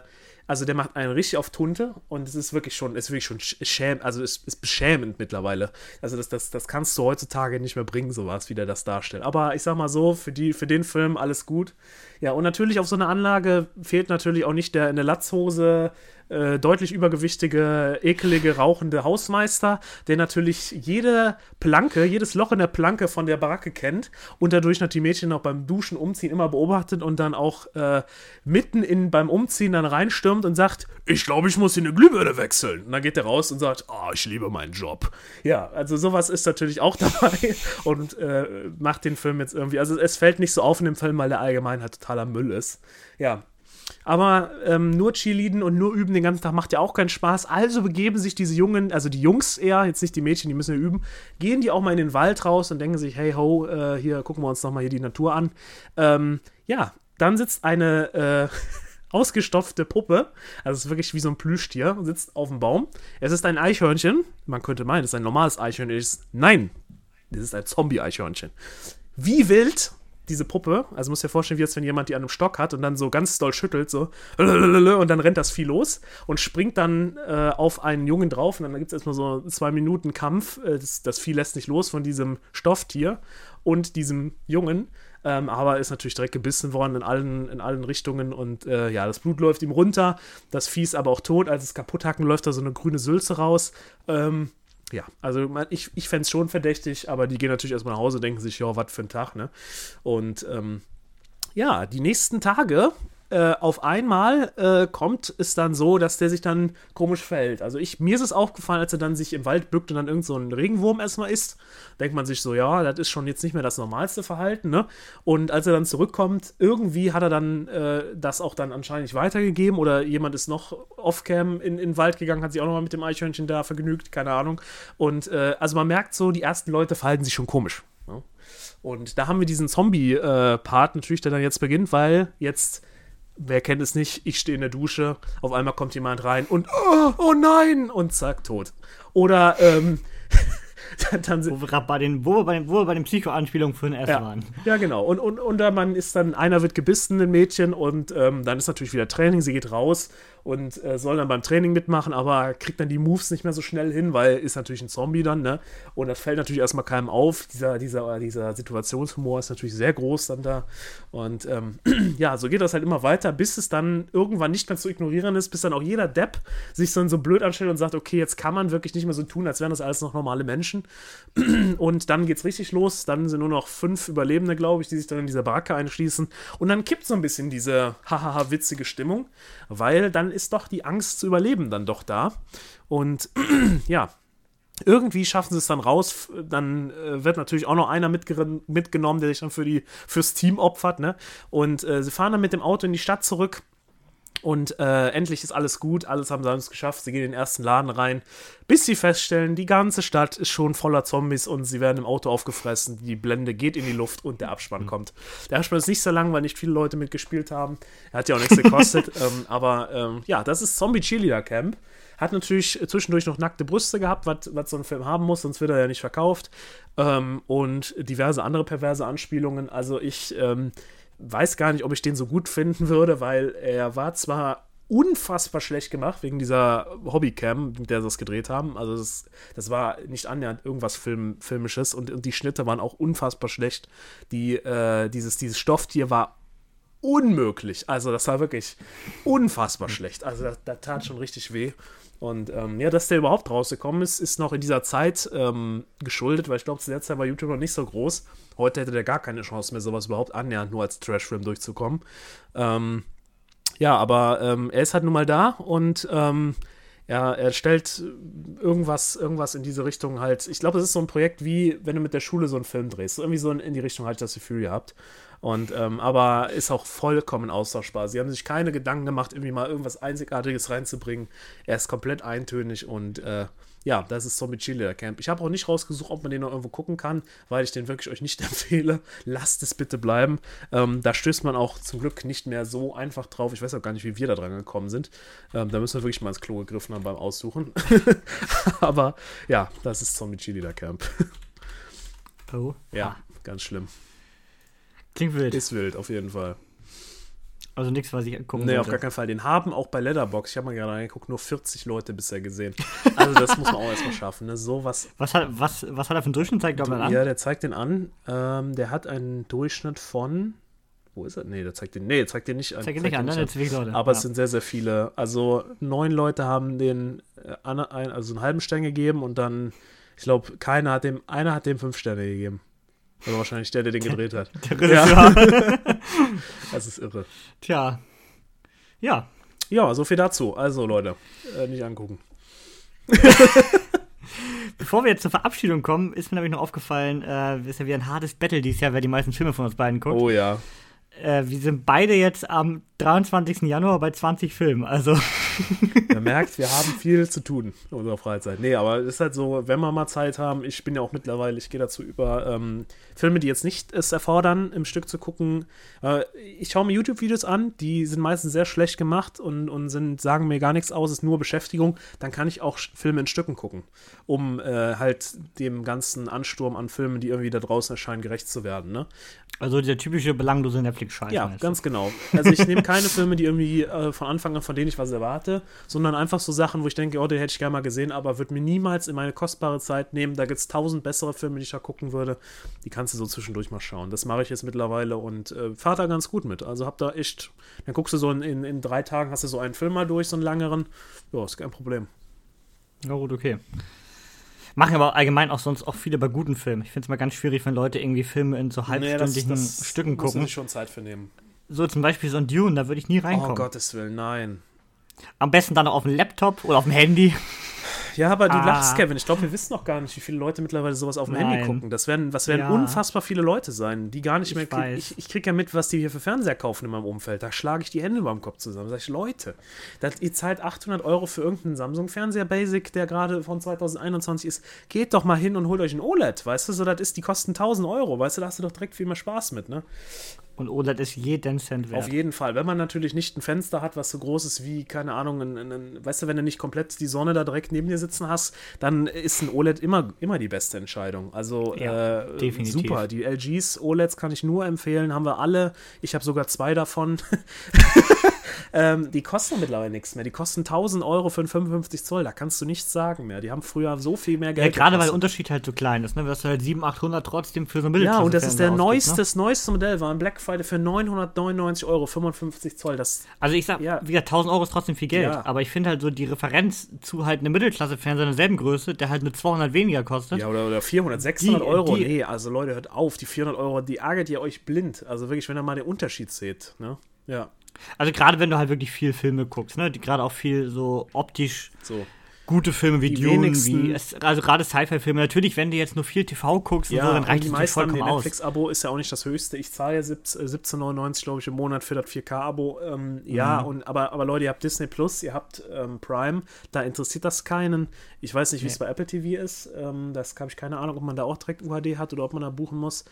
Also der macht einen richtig auf Tunte und es ist wirklich schon, ist wirklich schon schäm, also es ist beschämend mittlerweile. Also das, das, das kannst du heutzutage nicht mehr bringen, sowas, wie der das darstellt. Aber ich sag mal so, für, die, für den Film alles gut. Ja, und natürlich auf so einer Anlage fehlt natürlich auch nicht der in der Latzhose äh, deutlich übergewichtige, ekelige, rauchende Hausmeister, der natürlich jede Planke, jedes Loch in der Planke von der Baracke kennt und dadurch natürlich die Mädchen auch beim Duschen, Umziehen immer beobachtet und dann auch äh, mitten in, beim Umziehen dann reinstürmt und sagt, ich glaube, ich muss hier eine Glühbirne wechseln. Und dann geht er raus und sagt, oh, ich liebe meinen Job. Ja, also sowas ist natürlich auch dabei und äh, macht den Film jetzt irgendwie, also es fällt nicht so auf in dem Film, weil der allgemein halt totaler Müll ist. Ja, aber ähm, nur Cheerleaden und nur üben den ganzen Tag macht ja auch keinen Spaß. Also begeben sich diese Jungen, also die Jungs eher, jetzt nicht die Mädchen, die müssen ja üben, gehen die auch mal in den Wald raus und denken sich, hey ho, äh, hier gucken wir uns nochmal hier die Natur an. Ähm, ja, dann sitzt eine äh, ausgestopfte Puppe, also es ist wirklich wie so ein Plüschtier, sitzt auf dem Baum. Es ist ein Eichhörnchen. Man könnte meinen, es ist ein normales Eichhörnchen. Nein, das ist ein Zombie-Eichhörnchen. Wie wild diese Puppe, also muss dir vorstellen, wie jetzt, wenn jemand die an einem Stock hat und dann so ganz doll schüttelt, so, und dann rennt das Vieh los und springt dann äh, auf einen Jungen drauf und dann gibt es erstmal so zwei Minuten Kampf. Äh, das, das, Vieh lässt nicht los von diesem Stofftier und diesem Jungen. Ähm, aber ist natürlich direkt gebissen worden in allen, in allen Richtungen und äh, ja, das Blut läuft ihm runter. Das Vieh ist aber auch tot. Als es kaputt hacken, läuft da so eine grüne Sülze raus. Ähm, ja, also ich, ich fände es schon verdächtig, aber die gehen natürlich erstmal nach Hause, denken sich, ja, was für ein Tag, ne? Und ähm, ja, die nächsten Tage äh, auf einmal äh, kommt es dann so, dass der sich dann komisch verhält. Also ich, mir ist es aufgefallen, als er dann sich im Wald bückt und dann irgend so ein Regenwurm erstmal isst, denkt man sich so, ja, das ist schon jetzt nicht mehr das normalste Verhalten, ne? Und als er dann zurückkommt, irgendwie hat er dann äh, das auch dann anscheinend nicht weitergegeben oder jemand ist noch off-cam in, in den Wald gegangen, hat sich auch nochmal mit dem Eichhörnchen da vergnügt, keine Ahnung. Und äh, also man merkt so, die ersten Leute verhalten sich schon komisch. Ne? Und da haben wir diesen Zombie-Part äh, natürlich, der dann jetzt beginnt, weil jetzt wer kennt es nicht, ich stehe in der Dusche, auf einmal kommt jemand rein und oh, oh nein und zack, tot. Oder ähm, dann, wo, wir bei den, wo wir bei den, wo wir bei den Psycho-Anspielungen für den S ja. waren. Ja, genau. Und, und, und man ist dann, einer wird gebissen, ein Mädchen, und ähm, dann ist natürlich wieder Training, sie geht raus und äh, soll dann beim Training mitmachen, aber kriegt dann die Moves nicht mehr so schnell hin, weil ist natürlich ein Zombie dann, ne? Und das fällt natürlich erstmal keinem auf. Dieser, dieser, dieser Situationshumor ist natürlich sehr groß dann da. Und ähm, ja, so geht das halt immer weiter, bis es dann irgendwann nicht mehr zu ignorieren ist, bis dann auch jeder Depp sich dann so blöd anstellt und sagt, okay, jetzt kann man wirklich nicht mehr so tun, als wären das alles noch normale Menschen. und dann geht's richtig los. Dann sind nur noch fünf Überlebende, glaube ich, die sich dann in dieser Baracke einschließen. Und dann kippt so ein bisschen diese hahaha witzige Stimmung, weil dann ist doch die Angst zu überleben dann doch da. Und ja, irgendwie schaffen sie es dann raus. Dann äh, wird natürlich auch noch einer mitgenommen, der sich dann für die, fürs Team opfert. Ne? Und äh, sie fahren dann mit dem Auto in die Stadt zurück. Und äh, endlich ist alles gut, alles haben sie es geschafft. Sie gehen in den ersten Laden rein, bis sie feststellen, die ganze Stadt ist schon voller Zombies und sie werden im Auto aufgefressen. Die Blende geht in die Luft und der Abspann mhm. kommt. Der Abspann ist nicht so lang, weil nicht viele Leute mitgespielt haben. Er hat ja auch nichts gekostet. ähm, aber ähm, ja, das ist Zombie Cheerleader Camp. Hat natürlich zwischendurch noch nackte Brüste gehabt, was so ein Film haben muss, sonst wird er ja nicht verkauft. Ähm, und diverse andere perverse Anspielungen. Also ich ähm, weiß gar nicht, ob ich den so gut finden würde, weil er war zwar unfassbar schlecht gemacht wegen dieser Hobbycam, mit der sie das gedreht haben. Also das, das war nicht annähernd irgendwas Film, Filmisches und, und, die Schnitte waren auch unfassbar schlecht. Die, äh, dieses, dieses Stofftier war unmöglich. Also das war wirklich unfassbar schlecht. Also da, da tat schon richtig weh. Und ähm, ja, dass der überhaupt rausgekommen ist, ist noch in dieser Zeit ähm, geschuldet, weil ich glaube, zu der Zeit war YouTube noch nicht so groß. Heute hätte der gar keine Chance mehr, sowas überhaupt annähernd nur als Trash-Film durchzukommen. Ähm, ja, aber ähm, er ist halt nun mal da und ähm, er, er stellt irgendwas, irgendwas in diese Richtung halt. Ich glaube, das ist so ein Projekt wie, wenn du mit der Schule so einen Film drehst. irgendwie so in die Richtung halt das Gefühl gehabt. Und, ähm, aber ist auch vollkommen austauschbar. Sie haben sich keine Gedanken gemacht, irgendwie mal irgendwas Einzigartiges reinzubringen. Er ist komplett eintönig und äh, ja, das ist Zombie Cheerleader Camp. Ich habe auch nicht rausgesucht, ob man den noch irgendwo gucken kann, weil ich den wirklich euch nicht empfehle. Lasst es bitte bleiben. Ähm, da stößt man auch zum Glück nicht mehr so einfach drauf. Ich weiß auch gar nicht, wie wir da dran gekommen sind. Ähm, da müssen wir wirklich mal ins Klo gegriffen haben beim Aussuchen. aber ja, das ist Zombie Cheerleader Camp. Oh. Ja, ganz schlimm. Klingt wild. Ist wild, auf jeden Fall. Also nichts, was ich gucken Nee, sollte. auf gar keinen Fall. Den haben auch bei Letterbox, ich habe mal gerade reingeguckt, nur 40 Leute bisher gesehen. Also das muss man auch erstmal schaffen. Ne? So was. Was hat, was, was hat er für einen Durchschnitt? Zeigt er mal an. Ja, der zeigt den an. Ähm, der hat einen Durchschnitt von. Wo ist er? Nee, der zeigt den. Nee, der zeigt den nicht an. Zeigt ihn nicht an, ne? Jetzt wirklich Leute. Aber ja. es sind sehr, sehr viele. Also neun Leute haben den äh, an- also einen halben Stern gegeben und dann, ich glaube, keiner hat dem, einer hat dem fünf Sterne gegeben. Also wahrscheinlich der, der den gedreht hat. der Regisseur. Das ist irre. Tja. Ja. Ja, so viel dazu. Also Leute, äh, nicht angucken. Bevor wir jetzt zur Verabschiedung kommen, ist mir nämlich noch aufgefallen, äh, ist ja wieder ein hartes Battle dieses Jahr, wer die meisten Filme von uns beiden guckt. Oh ja. Äh, wir sind beide jetzt am 23. Januar bei 20 Filmen. Also, Man merkt, wir haben viel zu tun in unserer Freizeit. Nee, aber es ist halt so, wenn wir mal Zeit haben, ich bin ja auch mittlerweile, ich gehe dazu über, ähm, Filme, die jetzt nicht es erfordern, im Stück zu gucken. Äh, ich schaue mir YouTube-Videos an, die sind meistens sehr schlecht gemacht und, und sind, sagen mir gar nichts aus, ist nur Beschäftigung. Dann kann ich auch Filme in Stücken gucken, um äh, halt dem ganzen Ansturm an Filmen, die irgendwie da draußen erscheinen, gerecht zu werden. Ne? also der typische belanglose Netflix-Scheiß. Ja, meinst du? ganz genau. Also ich nehme keine Filme, die irgendwie äh, von Anfang an, von denen ich was erwarte, sondern einfach so Sachen, wo ich denke, oh, den hätte ich gerne mal gesehen, aber würde mir niemals in meine kostbare Zeit nehmen. Da gibt es tausend bessere Filme, die ich da gucken würde. Die kannst du so zwischendurch mal schauen. Das mache ich jetzt mittlerweile und äh, fahre da ganz gut mit. Also hab da echt, dann guckst du so in, in, in drei Tagen, hast du so einen Film mal durch, so einen langeren. Ja, ist kein Problem. Ja, gut, okay. Machen aber allgemein auch sonst auch viele bei guten Filmen. Ich finde es mal ganz schwierig, wenn Leute irgendwie Filme in so halbstündigen Stücken musst du gucken. sich schon Zeit für nehmen. So zum Beispiel so ein Dune, da würde ich nie reinkommen. Oh Gottes Willen, nein. Am besten dann auf dem Laptop oder auf dem Handy. Ja, aber du Ah. lachst, Kevin. Ich glaube, wir wissen noch gar nicht, wie viele Leute mittlerweile sowas auf dem Handy Nein. gucken. Das werden, was werden Ja. unfassbar viele Leute sein, die gar nicht Ich mehr. weiß. Ich, ich kriege ja mit, was die hier für Fernseher kaufen in meinem Umfeld. Da schlage ich die Hände über dem Kopf zusammen. Sag ich, Leute, das, ihr zahlt 800 Euro für irgendeinen Samsung-Fernseher Basic, der gerade von 2021 ist. Geht doch mal hin und holt euch ein OLED, weißt du? So, das ist, die kosten 1000 Euro, weißt du? Da hast du doch direkt viel mehr Spaß mit, ne? Und OLED ist jeden Cent wert. Auf jeden Fall. Wenn man natürlich nicht ein Fenster hat, was so groß ist wie, keine Ahnung, ein, ein, ein, weißt du, wenn du nicht komplett die Sonne da direkt neben dir sitzen hast, dann ist ein OLED immer, immer die beste Entscheidung. Also Ja, äh, definitiv. super. Die LGs OLEDs kann ich nur empfehlen, haben wir alle. Ich habe sogar zwei davon. ähm, die kosten mittlerweile nichts mehr. Die kosten 1000 Euro für einen 55 Zoll. Da kannst du nichts sagen mehr. Die haben früher so viel mehr ja, Geld. gerade weil der. Unterschied halt so klein ist, ne? Du hast halt 700, 800 trotzdem für so ein Ja, und das ist der Mittelklasse-Fernseher neueste, ausgibt, das neueste Modell, war ein Black Friday für 999 Euro, 55 Zoll. Das? Also ich sag, Ja. wie gesagt, 1000 Euro ist trotzdem viel Geld, Ja. aber ich finde halt so die Referenz zu halt einem Mittelklasse-Fernseher derselben Größe, der halt nur 200 weniger kostet. Ja, oder, oder 400, 600 Die- Euro. die- nee, also Leute, hört auf, die 400 Euro, die ärgert ihr euch blind. Also wirklich, wenn ihr mal den Unterschied seht. Ne? Ja, Also gerade wenn du halt wirklich viel Filme guckst, ne? Die gerade auch viel so optisch so. Gute Filme wie Die Dune, wenigsten- wie es, also gerade Sci-Fi-Filme. Natürlich, wenn du jetzt nur viel TV guckst Ja, und so, dann reicht die es nicht vollkommen aus. Netflix-Abo, ist ja auch nicht das höchste. Ich zahle ja 17 äh, 17,99, glaube ich, im Monat für das 4K-Abo. Ähm, Ja, Mhm. und, aber, aber Leute, ihr habt Disney Plus, ihr habt ähm, Prime, da interessiert das keinen. Ich weiß nicht, wie es Nee. bei Apple TV ist. Ähm, das habe ich keine Ahnung, ob man da auch direkt UHD hat oder ob man da buchen muss.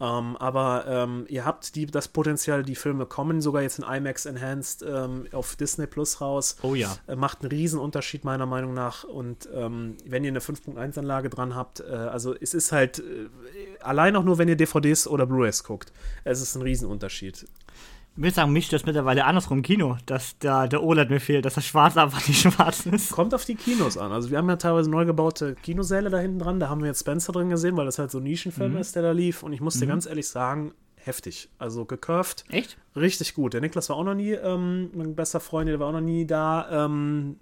Ähm, aber ähm, ihr habt die, das Potenzial, die Filme kommen sogar jetzt in IMAX Enhanced ähm, auf Disney Plus raus. Oh ja. Äh, macht einen riesen Unterschied meiner Meinung nach. Und ähm, wenn ihr eine 5.1-Anlage dran habt, äh, also es ist halt äh, allein auch nur, wenn ihr DVDs oder Blu-rays guckt, es ist ein Riesenunterschied. Ich würde sagen, mich das mittlerweile andersrum im Kino, dass da der OLED mir fehlt, dass das Schwarz einfach nicht schwarz ist. Kommt auf die Kinos an. Also wir haben ja teilweise neu gebaute Kinosäle da hinten dran. Da haben wir jetzt Spencer drin gesehen, weil das halt so ein Nischenfilm ist, der da lief. Und ich muss dir ganz ehrlich sagen, heftig. Also gecurved. Echt? Richtig gut. Der Niklas war auch noch nie, ähm, mein bester Freund, der war auch noch nie da ähm,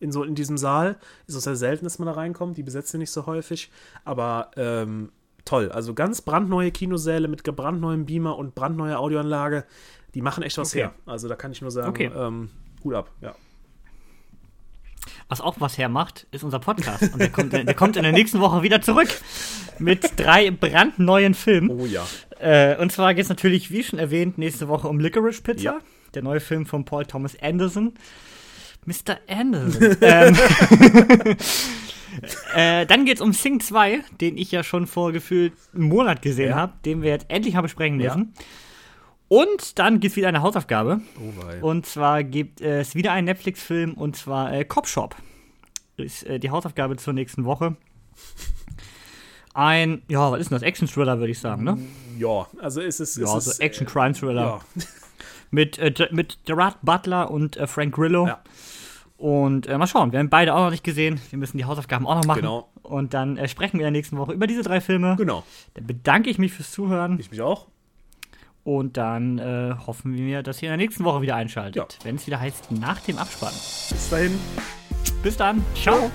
in, so, in diesem Saal. Ist auch sehr selten, dass man da reinkommt. Die besetzen nicht so häufig. Aber ähm, toll. Also ganz brandneue Kinosäle mit brandneuem Beamer und brandneuer Audioanlage. Die machen echt was Okay. her. Also da kann ich nur sagen, Okay. ähm, Hut ab. Ja. Was auch was hermacht, ist unser Podcast. Und der kommt, der kommt in der nächsten Woche wieder zurück mit drei brandneuen Filmen. Oh ja. Äh, und zwar geht es natürlich, wie schon erwähnt, nächste Woche um Licorice Pizza. Ja. Der neue Film von Paul Thomas Anderson. Mr. Anderson. ähm, äh, dann geht es um Sing 2, den ich ja schon vor gefühlt einem Monat gesehen Ja. habe, den wir jetzt endlich mal besprechen Ja. Und dann gibt es wieder eine Hausaufgabe. Oh. Und zwar gibt es wieder einen Netflix-Film und zwar äh, Cop Shop. Ist äh, die Hausaufgabe zur nächsten Woche. Ein, ja, was ist denn das? Action-Thriller, würde ich sagen, ne? Ja, also es ist. Ja, es so ist, Action-Crime-Thriller. Ja. Mit, äh, mit Gerard Butler und äh, Frank Grillo. Ja. Und äh, mal schauen, wir haben beide auch noch nicht gesehen. Wir müssen die Hausaufgaben auch noch machen. Genau. Und dann äh, sprechen wir in der nächsten Woche über diese drei Filme. Genau. Dann bedanke ich mich fürs Zuhören. Ich mich auch. Und dann äh, hoffen wir, dass ihr in der nächsten Woche wieder einschaltet. Ja. Wenn es wieder heißt, nach dem Abspann. Bis dahin. Bis dann. Ciao.